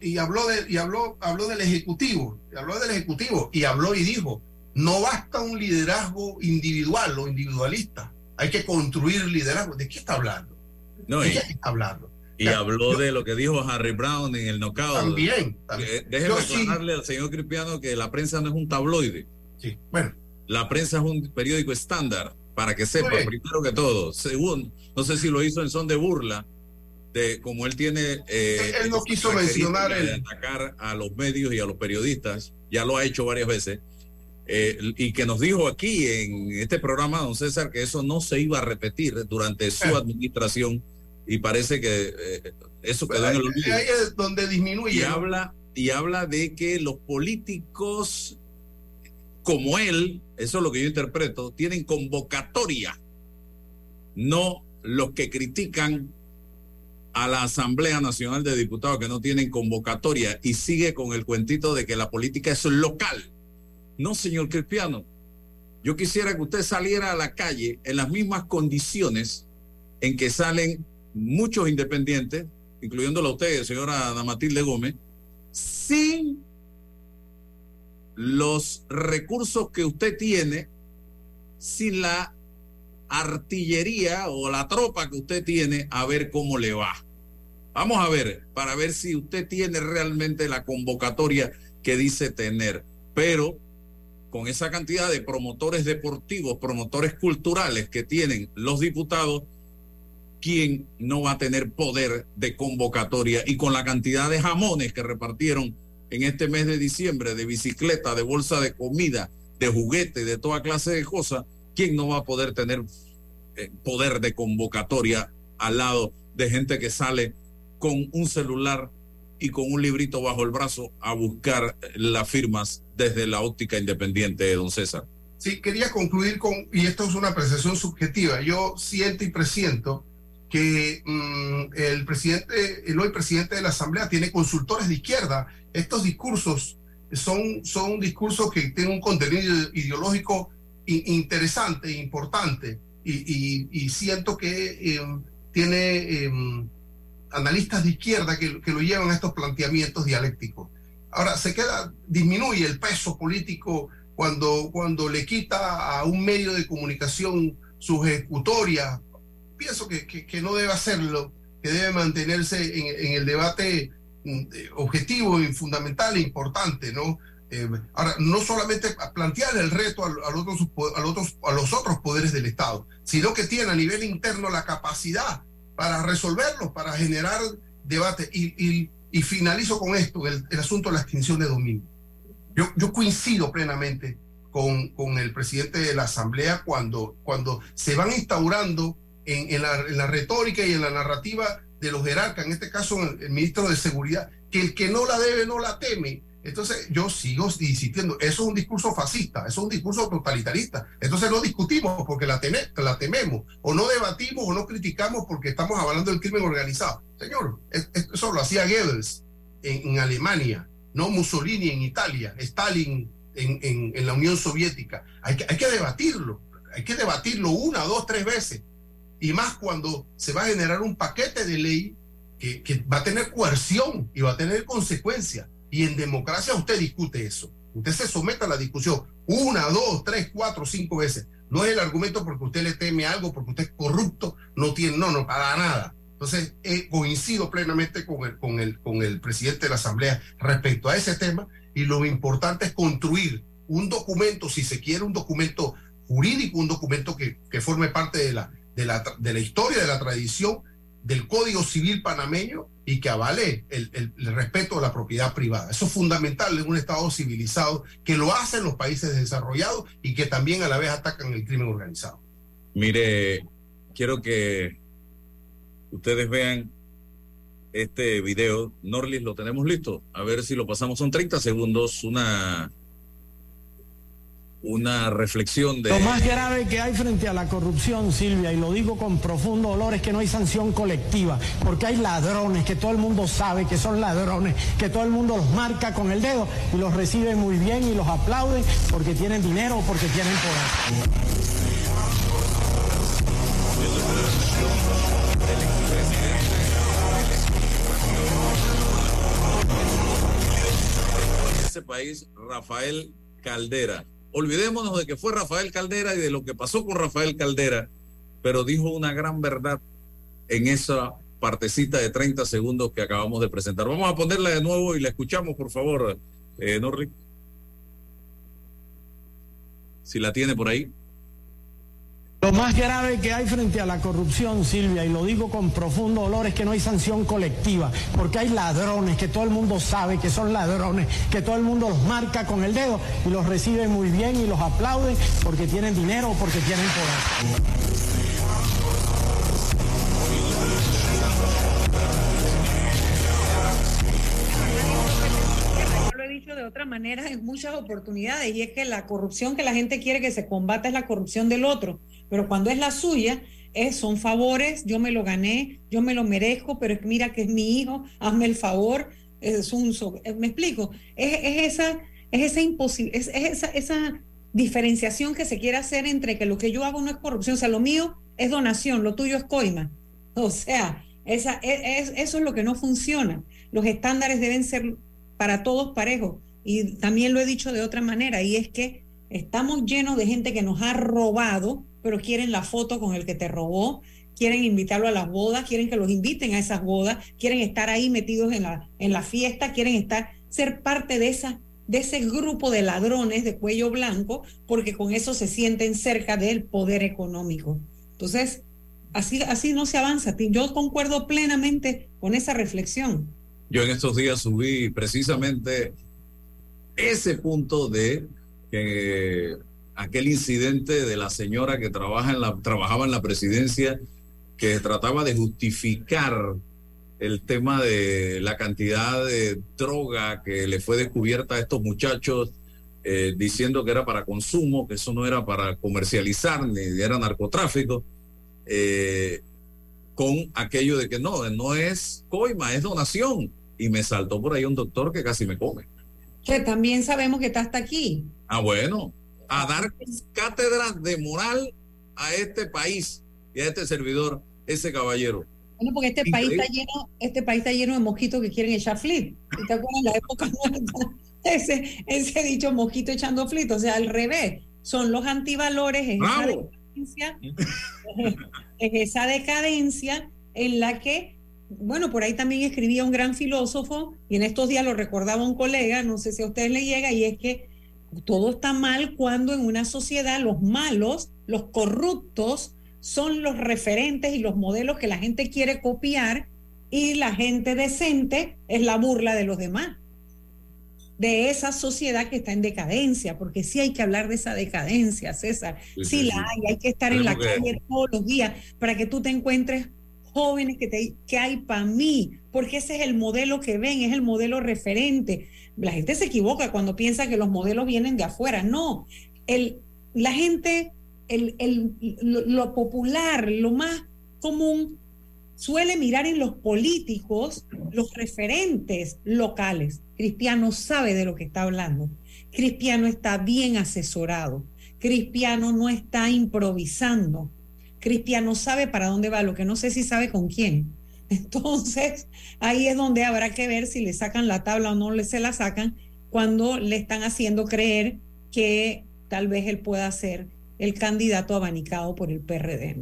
y habló de, y habló, habló del ejecutivo, y habló del ejecutivo, y habló y dijo, no basta un liderazgo individual o individualista, hay que construir liderazgo. ¿De qué está hablando? No, ¿De qué está hablando? Y habló de lo que dijo Harry Brown en el knockout. También. Eh, déjeme aclararle al señor Cristiano que la prensa no es un tabloide. Sí, bueno. La prensa es un periódico estándar, para que sepa, primero que todo. Segundo, no sé si lo hizo en son de burla, de como él tiene... Eh, él no quiso mencionar... el... atacar a los medios y a los periodistas, ya lo ha hecho varias veces. Eh, y que nos dijo aquí en este programa, don César, que eso no se iba a repetir durante su administración y parece que eh, eso quedó en el olvido. Ahí es donde disminuye. Y, habla, y habla de que los políticos como él, eso es lo que yo interpreto, tienen convocatoria, no los que critican a la Asamblea Nacional de Diputados que no tienen convocatoria y sigue con el cuentito de que la política es local. No, señor Cristiano, yo quisiera que usted saliera a la calle en las mismas condiciones en que salen muchos independientes, incluyéndola a usted, señora Matilde Gómez, sin los recursos que usted tiene, sin la artillería o la tropa que usted tiene, a ver cómo le va. Vamos a ver, para ver si usted tiene realmente la convocatoria que dice tener. Pero con esa cantidad de promotores deportivos, promotores culturales que tienen los diputados, ¿quién no va a tener poder de convocatoria? Y con la cantidad de jamones que repartieron en este mes de diciembre, de bicicleta, de bolsa de comida, de juguete, de toda clase de cosas, ¿quién no va a poder tener eh, poder de convocatoria al lado de gente que sale con un celular y con un librito bajo el brazo a buscar las firmas desde la óptica independiente de don César? Sí, quería concluir con, y esto es una apreciación subjetiva, yo siento y presiento que mm, el presidente, el hoy presidente de la Asamblea tiene consultores de izquierda. Estos discursos son, son discursos que tienen un contenido ideológico interesante importante y, siento que em, tiene em, analistas de izquierda que, que, lo llevan a estos planteamientos dialécticos. Ahora, se queda, disminuye el peso político cuando, cuando le quita a un medio de comunicación su ejecutoria pienso que, que, no debe hacerlo, que debe mantenerse en, en el debate mm, objetivo y fundamental e importante, ¿no? Eh, ahora, no solamente plantear el reto al, al otros, al otros, a los otros poderes del Estado, sino que tiene a nivel interno la capacidad para resolverlo, para generar debate. Y, y, y finalizo con esto, el, el, asunto de la extinción de dominio. Yo, coincido plenamente con, con, el presidente de la Asamblea cuando, cuando se van instaurando en, la, retórica y en la narrativa de los jerarcas, en este caso el, ministro de Seguridad, que el que no la debe no la teme. Entonces yo sigo insistiendo, eso es un discurso fascista, eso es un discurso totalitarista. Entonces no discutimos porque la, la tememos, o no debatimos o no criticamos porque estamos hablando del crimen organizado. Señor, eso lo hacía Goebbels en, Alemania, no Mussolini en Italia, Stalin en, en, la Unión Soviética. Hay que, hay que debatirlo, hay que debatirlo una, dos, tres veces y más cuando se va a generar un paquete de ley que, que va a tener coerción y va a tener consecuencias. Y en democracia usted discute eso. Usted se somete a la discusión una, dos, tres, cuatro, cinco veces. No es el argumento porque usted le teme algo, porque usted es corrupto, no tiene, no, no, para nada. Entonces, eh, coincido plenamente con el, con, el, con el presidente de la Asamblea respecto a ese tema y lo importante es construir un documento, si se quiere, un documento jurídico, un documento que, que forme parte de la, de la, de la historia, de la tradición del Código Civil panameño y que avale el, respeto a la propiedad privada. Eso es fundamental en un Estado civilizado que lo hacen los países desarrollados y que también a la vez atacan el crimen organizado. Mire, quiero que ustedes vean este video. Norlis, lo tenemos listo. A ver si lo pasamos. Son 30 segundos, una una reflexión de... Lo más grave que hay frente a la corrupción, Silvia, y lo digo con profundo dolor, es que no hay sanción colectiva, porque hay ladrones que todo el mundo sabe que son ladrones, que todo el mundo los marca con el dedo y los recibe muy bien y los aplauden porque tienen dinero o porque tienen poder. país, Rafael Caldera. Olvidémonos de que fue Rafael Caldera y de lo que pasó con Rafael Caldera, pero dijo una gran verdad en esa partecita de 30 segundos que acabamos de presentar. Vamos a ponerla de nuevo y la escuchamos, por favor, eh. Si la tiene por ahí. Lo más grave que hay frente a la corrupción, Silvia, y lo digo con profundo dolor, es que no hay sanción colectiva, porque hay ladrones que todo el mundo sabe que son ladrones, que todo el mundo los marca con el dedo y los recibe muy bien y los aplaude porque tienen dinero o porque tienen poder. de otra manera en muchas oportunidades y es que la corrupción que la gente quiere que se combata es la corrupción del otro, pero cuando es la suya, es, son favores, yo me lo gané, yo me lo merezco, pero es, mira que es mi hijo, hazme el favor, es un, eh, me explico, es, esa, es esa imposible, es, esa, esa diferenciación que se quiere hacer entre que lo que yo hago no es corrupción, o sea, lo mío es donación, lo tuyo es coima, o sea, esa, es, eso es lo que no funciona. Los estándares deben ser para todos parejos. Y también lo he dicho de otra manera, y es que estamos llenos de gente que nos ha robado, pero quieren la foto con el que te robó, quieren invitarlo a las bodas, quieren que los inviten a esas bodas, quieren estar ahí metidos en la, en la fiesta, quieren estar, ser parte de esa de ese grupo de ladrones de cuello blanco, porque con eso se sienten cerca del poder económico. Entonces, así, así no se avanza. Yo concuerdo plenamente con esa reflexión. Yo en estos días subí precisamente ese punto de que aquel incidente de la señora que trabaja en la, trabajaba en la presidencia, que trataba de justificar el tema de la cantidad de droga que le fue descubierta a estos muchachos, eh, diciendo que era para consumo, que eso no era para comercializar, ni era narcotráfico. Eh, con aquello de que no, no es coima, es donación y me saltó por ahí un doctor que casi me come. Que también sabemos que está hasta aquí. Ah, bueno, a dar cátedras de moral a este país y a este servidor, ese caballero. Bueno, porque este país está lleno, este país está lleno de mosquitos que quieren echar flit. ¿Te acuerdas la época Ese, ese dicho mosquito echando flit, o sea, al revés. Son los antivalores, es esa, decadencia, es esa decadencia en la que bueno, por ahí también escribía un gran filósofo y en estos días lo recordaba un colega, no sé si a ustedes le llega, y es que todo está mal cuando en una sociedad los malos, los corruptos, son los referentes y los modelos que la gente quiere copiar y la gente decente es la burla de los demás. De esa sociedad que está en decadencia, porque sí hay que hablar de esa decadencia, César. Sí, la hay, hay que estar en la calle todos los días para que tú te encuentres jóvenes que, te, que hay para mí, porque ese es el modelo que ven, es el modelo referente. La gente se equivoca cuando piensa que los modelos vienen de afuera. No, el, la gente, el, el, lo, popular, lo más común, suele mirar en los políticos los referentes locales. Cristiano sabe de lo que está hablando. Cristiano está bien asesorado. Cristiano no está improvisando. Cristiano sabe para dónde va, lo que no sé si sabe con quién. Entonces, ahí es donde habrá que ver si le sacan la tabla o no le se la sacan cuando le están haciendo creer que tal vez él pueda ser el candidato abanicado por el PRD.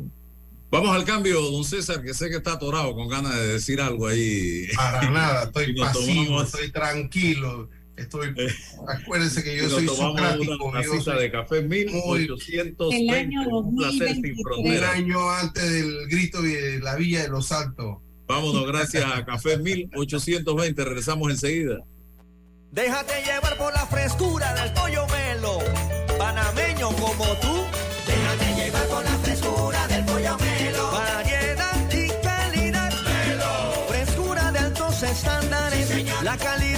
Vamos al cambio, don César, que sé que está atorado con ganas de decir algo ahí. Para nada, estoy pasivo, estoy tranquilo. Estoy, eh, acuérdense que yo soy socrático. Una, cita de café 1820. El año un placer sin El año antes del grito de la Villa de los Altos. Vámonos, gracias a Café 1820. Regresamos enseguida. Déjate llevar por la frescura del pollo melo. Panameño como tú. Déjate llevar por la frescura del pollo melo. Variedad y calidad. Melo. Frescura de altos estándares. la calidad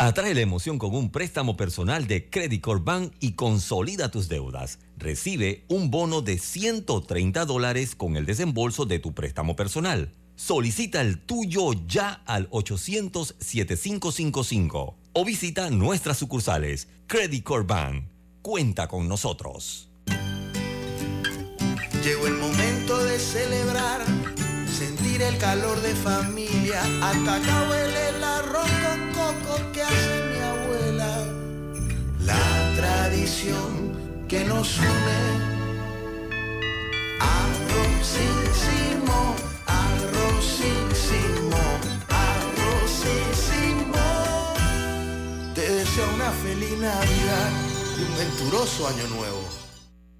Atrae la emoción con un préstamo personal de Credit Corp Bank y consolida tus deudas. Recibe un bono de 130 dólares con el desembolso de tu préstamo personal. Solicita el tuyo ya al 800-7555 o visita nuestras sucursales. Credit Corp Bank. Cuenta con nosotros. Llegó el momento de celebrar, sentir el calor de familia. Hasta acá huele con coco que hace mi abuela. La tradición que nos une. Arrozísimo, arrozísimo, arrozísimo. Te deseo una feliz Navidad y un venturoso año nuevo.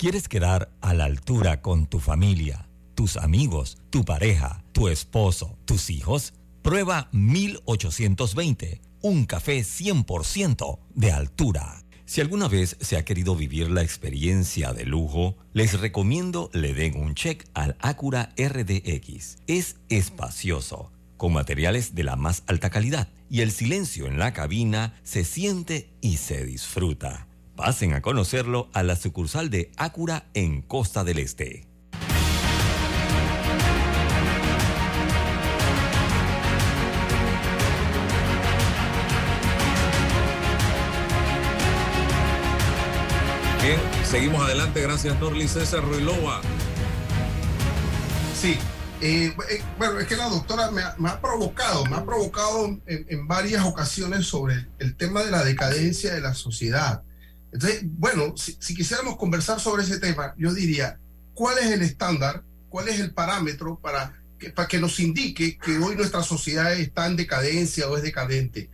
¿Quieres quedar a la altura con tu familia, tus amigos, tu pareja, tu esposo, tus hijos? Prueba 1820, un café 100% de altura. Si alguna vez se ha querido vivir la experiencia de lujo, les recomiendo le den un check al Acura RDX. Es espacioso, con materiales de la más alta calidad y el silencio en la cabina se siente y se disfruta. Pasen a conocerlo a la sucursal de Acura en Costa del Este. Bien, seguimos adelante. Gracias, Norli César Ruilova. Sí, eh, eh, bueno, es que la doctora me ha, me ha provocado, me ha provocado en, en, varias ocasiones sobre el tema de la decadencia de la sociedad. Entonces, bueno, si, si, quisiéramos conversar sobre ese tema, yo diría, ¿cuál es el estándar? ¿Cuál es el parámetro para que, para que nos indique que hoy nuestra sociedad está en decadencia o es decadente?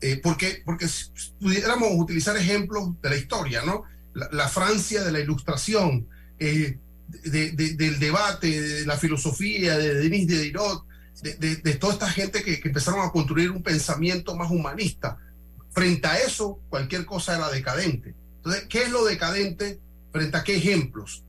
Eh, porque, porque si pudiéramos utilizar ejemplos de la historia, ¿no? La, Francia de la Ilustración, eh, de, de, del debate, de la filosofía, de Denis Diderot, de, de, toda esta gente que, que empezaron a construir un pensamiento más humanista Frente a eso, cualquier cosa era decadente. Entonces, ¿qué es lo decadente frente a qué ejemplos?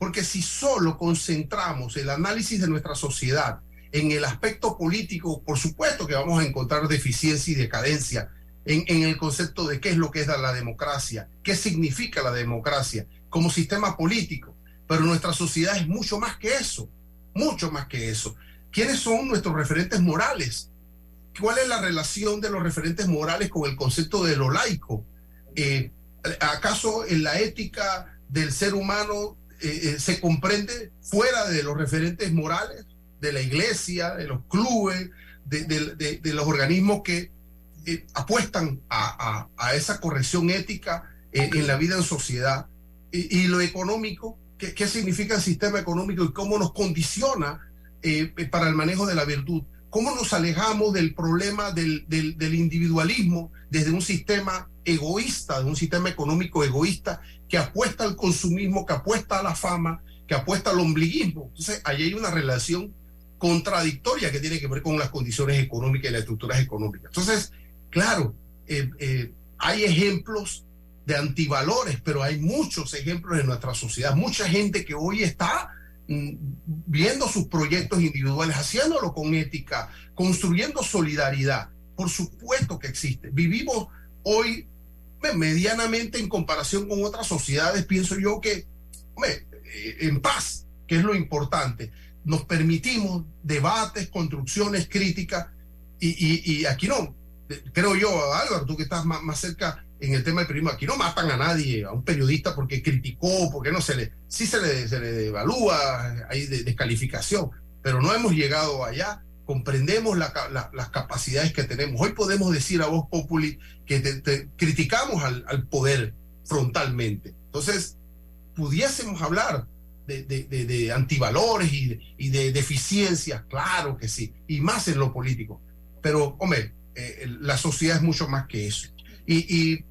Porque si solo concentramos el análisis de nuestra sociedad en el aspecto político, por supuesto que vamos a encontrar deficiencia y decadencia en, en, el concepto de qué es lo que es la democracia, qué significa la democracia como sistema político. Pero nuestra sociedad es mucho más que eso, mucho más que eso. ¿Quiénes son nuestros referentes morales? ¿Cuál es la relación de los referentes morales con el concepto de lo laico? Eh, ¿Acaso en la ética del ser humano eh, eh, se comprende fuera de los referentes morales de la iglesia, de los clubes, de, de, de los organismos que eh, apuestan a, a, a, esa corrección ética en la vida en sociedad? Y, y lo económico, ¿qué, ¿qué, significa el sistema económico y cómo nos condiciona para el manejo de la virtud? ¿Cómo nos alejamos del problema del, individualismo desde un sistema egoísta, de un sistema económico egoísta que apuesta al consumismo, que apuesta a la fama, que apuesta al ombliguismo? Entonces, ahí hay una relación contradictoria que tiene que ver con las condiciones económicas y las estructuras económicas. Entonces, claro, eh, eh, hay ejemplos de antivalores, pero hay muchos ejemplos en nuestra sociedad, mucha gente que hoy está viendo sus proyectos individuales, haciéndolo con ética, construyendo solidaridad. Por supuesto que existe. Vivimos hoy medianamente en comparación con otras sociedades, pienso yo que hombre, en paz, que es lo importante. Nos permitimos debates, construcciones, críticas, y, y, y aquí no, creo yo, Álvaro, tú que estás más, más cerca en el tema del periodismo. Aquí no matan a nadie, a un periodista porque criticó, porque no se le, sí se le, se le evalúa, hay de, descalificación, pero no hemos llegado allá. comprendemos las capacidades que tenemos. Hoy podemos decir a voz populi que criticamos al, poder frontalmente. Entonces, pudiésemos hablar de, antivalores y, de deficiencias, claro que sí, y más en lo político. Pero, hombre, eh, la sociedad es mucho más que eso. Y, y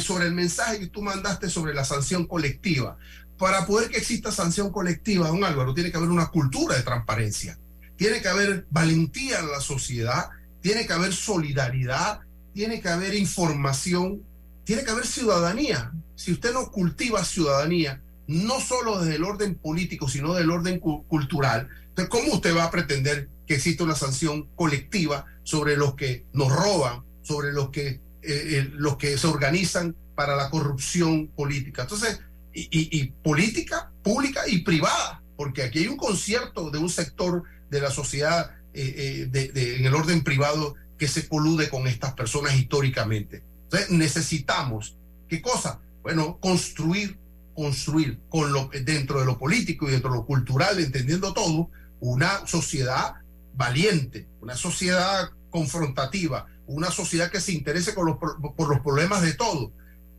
sobre el mensaje que tú mandaste sobre la sanción colectiva, para poder que exista sanción colectiva, don Álvaro, tiene que haber una cultura de transparencia tiene que haber valentía en la sociedad, tiene que haber solidaridad, tiene que haber información, tiene que haber ciudadanía. Si usted no cultiva ciudadanía, no solo desde el orden político, sino del orden cultural, entonces, ¿cómo usted va a pretender que exista una sanción colectiva sobre los que nos roban, sobre los que, eh, eh, los que se organizan para la corrupción política? Entonces, y política pública y privada, porque aquí hay un concierto de un sector de la sociedad eh, eh, en el orden privado que se colude con estas personas históricamente. Entonces necesitamos, ¿qué cosa? Bueno, construir, construir con lo, dentro de lo político y dentro de lo cultural, entendiendo todo, una sociedad valiente, una sociedad confrontativa, una sociedad que se interese por los problemas de todo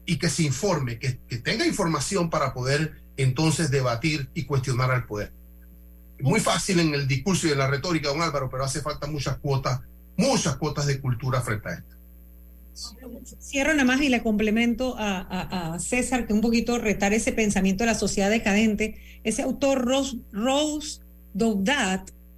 y que se informe, que, que tenga información para poder entonces debatir y cuestionar al poder muy fácil en el discurso y en la retórica, don Álvaro, pero hace falta muchas cuotas, muchas cuotas de cultura frente a esto. Cierro nada más y le complemento a, César que un poquito retar ese pensamiento de la sociedad decadente. Ese autor Rose, Rose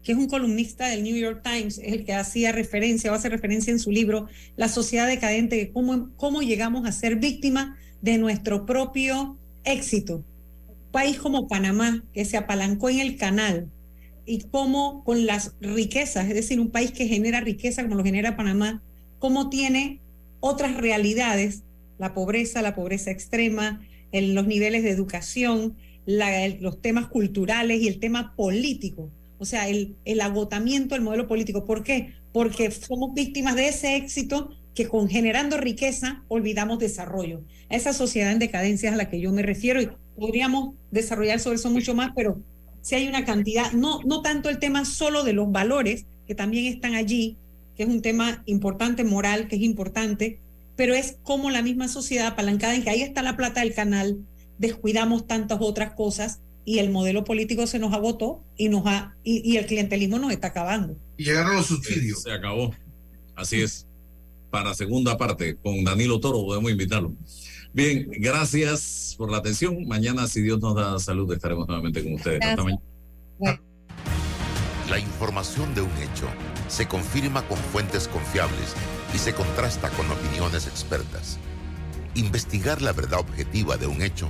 que es un columnista del New York Times, es el que hacía referencia o hace referencia en su libro La sociedad decadente, cómo, cómo llegamos a ser víctimas de nuestro propio éxito. país como Panamá, que se apalancó en el canal, y cómo con las riquezas, es decir, un país que genera riqueza como lo genera Panamá, cómo tiene otras realidades, la pobreza, la pobreza extrema, en los niveles de educación, los temas culturales y el tema político. O sea, el, el agotamiento del modelo político. ¿Por qué? Porque somos víctimas de ese éxito que con generando riqueza olvidamos desarrollo. Esa sociedad en decadencia es a la que yo me refiero y podríamos desarrollar sobre eso mucho más, pero si hay una cantidad, no, no tanto el tema solo de los valores, que también están allí, que es un tema importante, moral, que es importante, pero es como la misma sociedad apalancada en que ahí está la plata del canal, descuidamos tantas otras cosas y el modelo político se nos agotó y, nos ha, y, el clientelismo nos está acabando. Y llegaron los subsidios. Se acabó. Así es. Para segunda parte, con Danilo Toro podemos invitarlo. Bien, gracias por la atención. Mañana, si Dios nos da salud, estaremos nuevamente con ustedes. La información de un hecho se confirma con fuentes confiables y se contrasta con opiniones expertas. Investigar la verdad objetiva de un hecho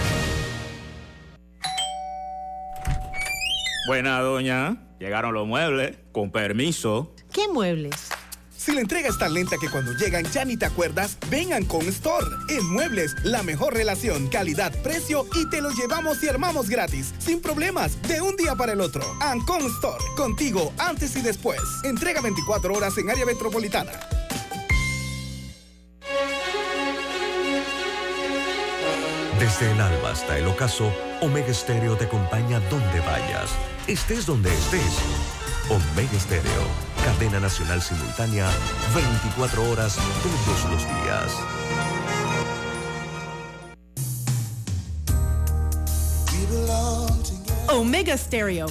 Buena, doña. Llegaron los muebles. Con permiso. ¿Qué muebles? Si la entrega es tan lenta que cuando llegan ya ni te acuerdas, vengan con Store. En Muebles, la mejor relación, calidad, precio y te lo llevamos y armamos gratis, sin problemas, de un día para el otro. Ancon Store, contigo antes y después. Entrega 24 horas en área metropolitana. Desde el alba hasta el ocaso, Omega Stereo te acompaña donde vayas, estés donde estés. Omega Stereo, cadena nacional simultánea, 24 horas todos los días. Omega Stereo.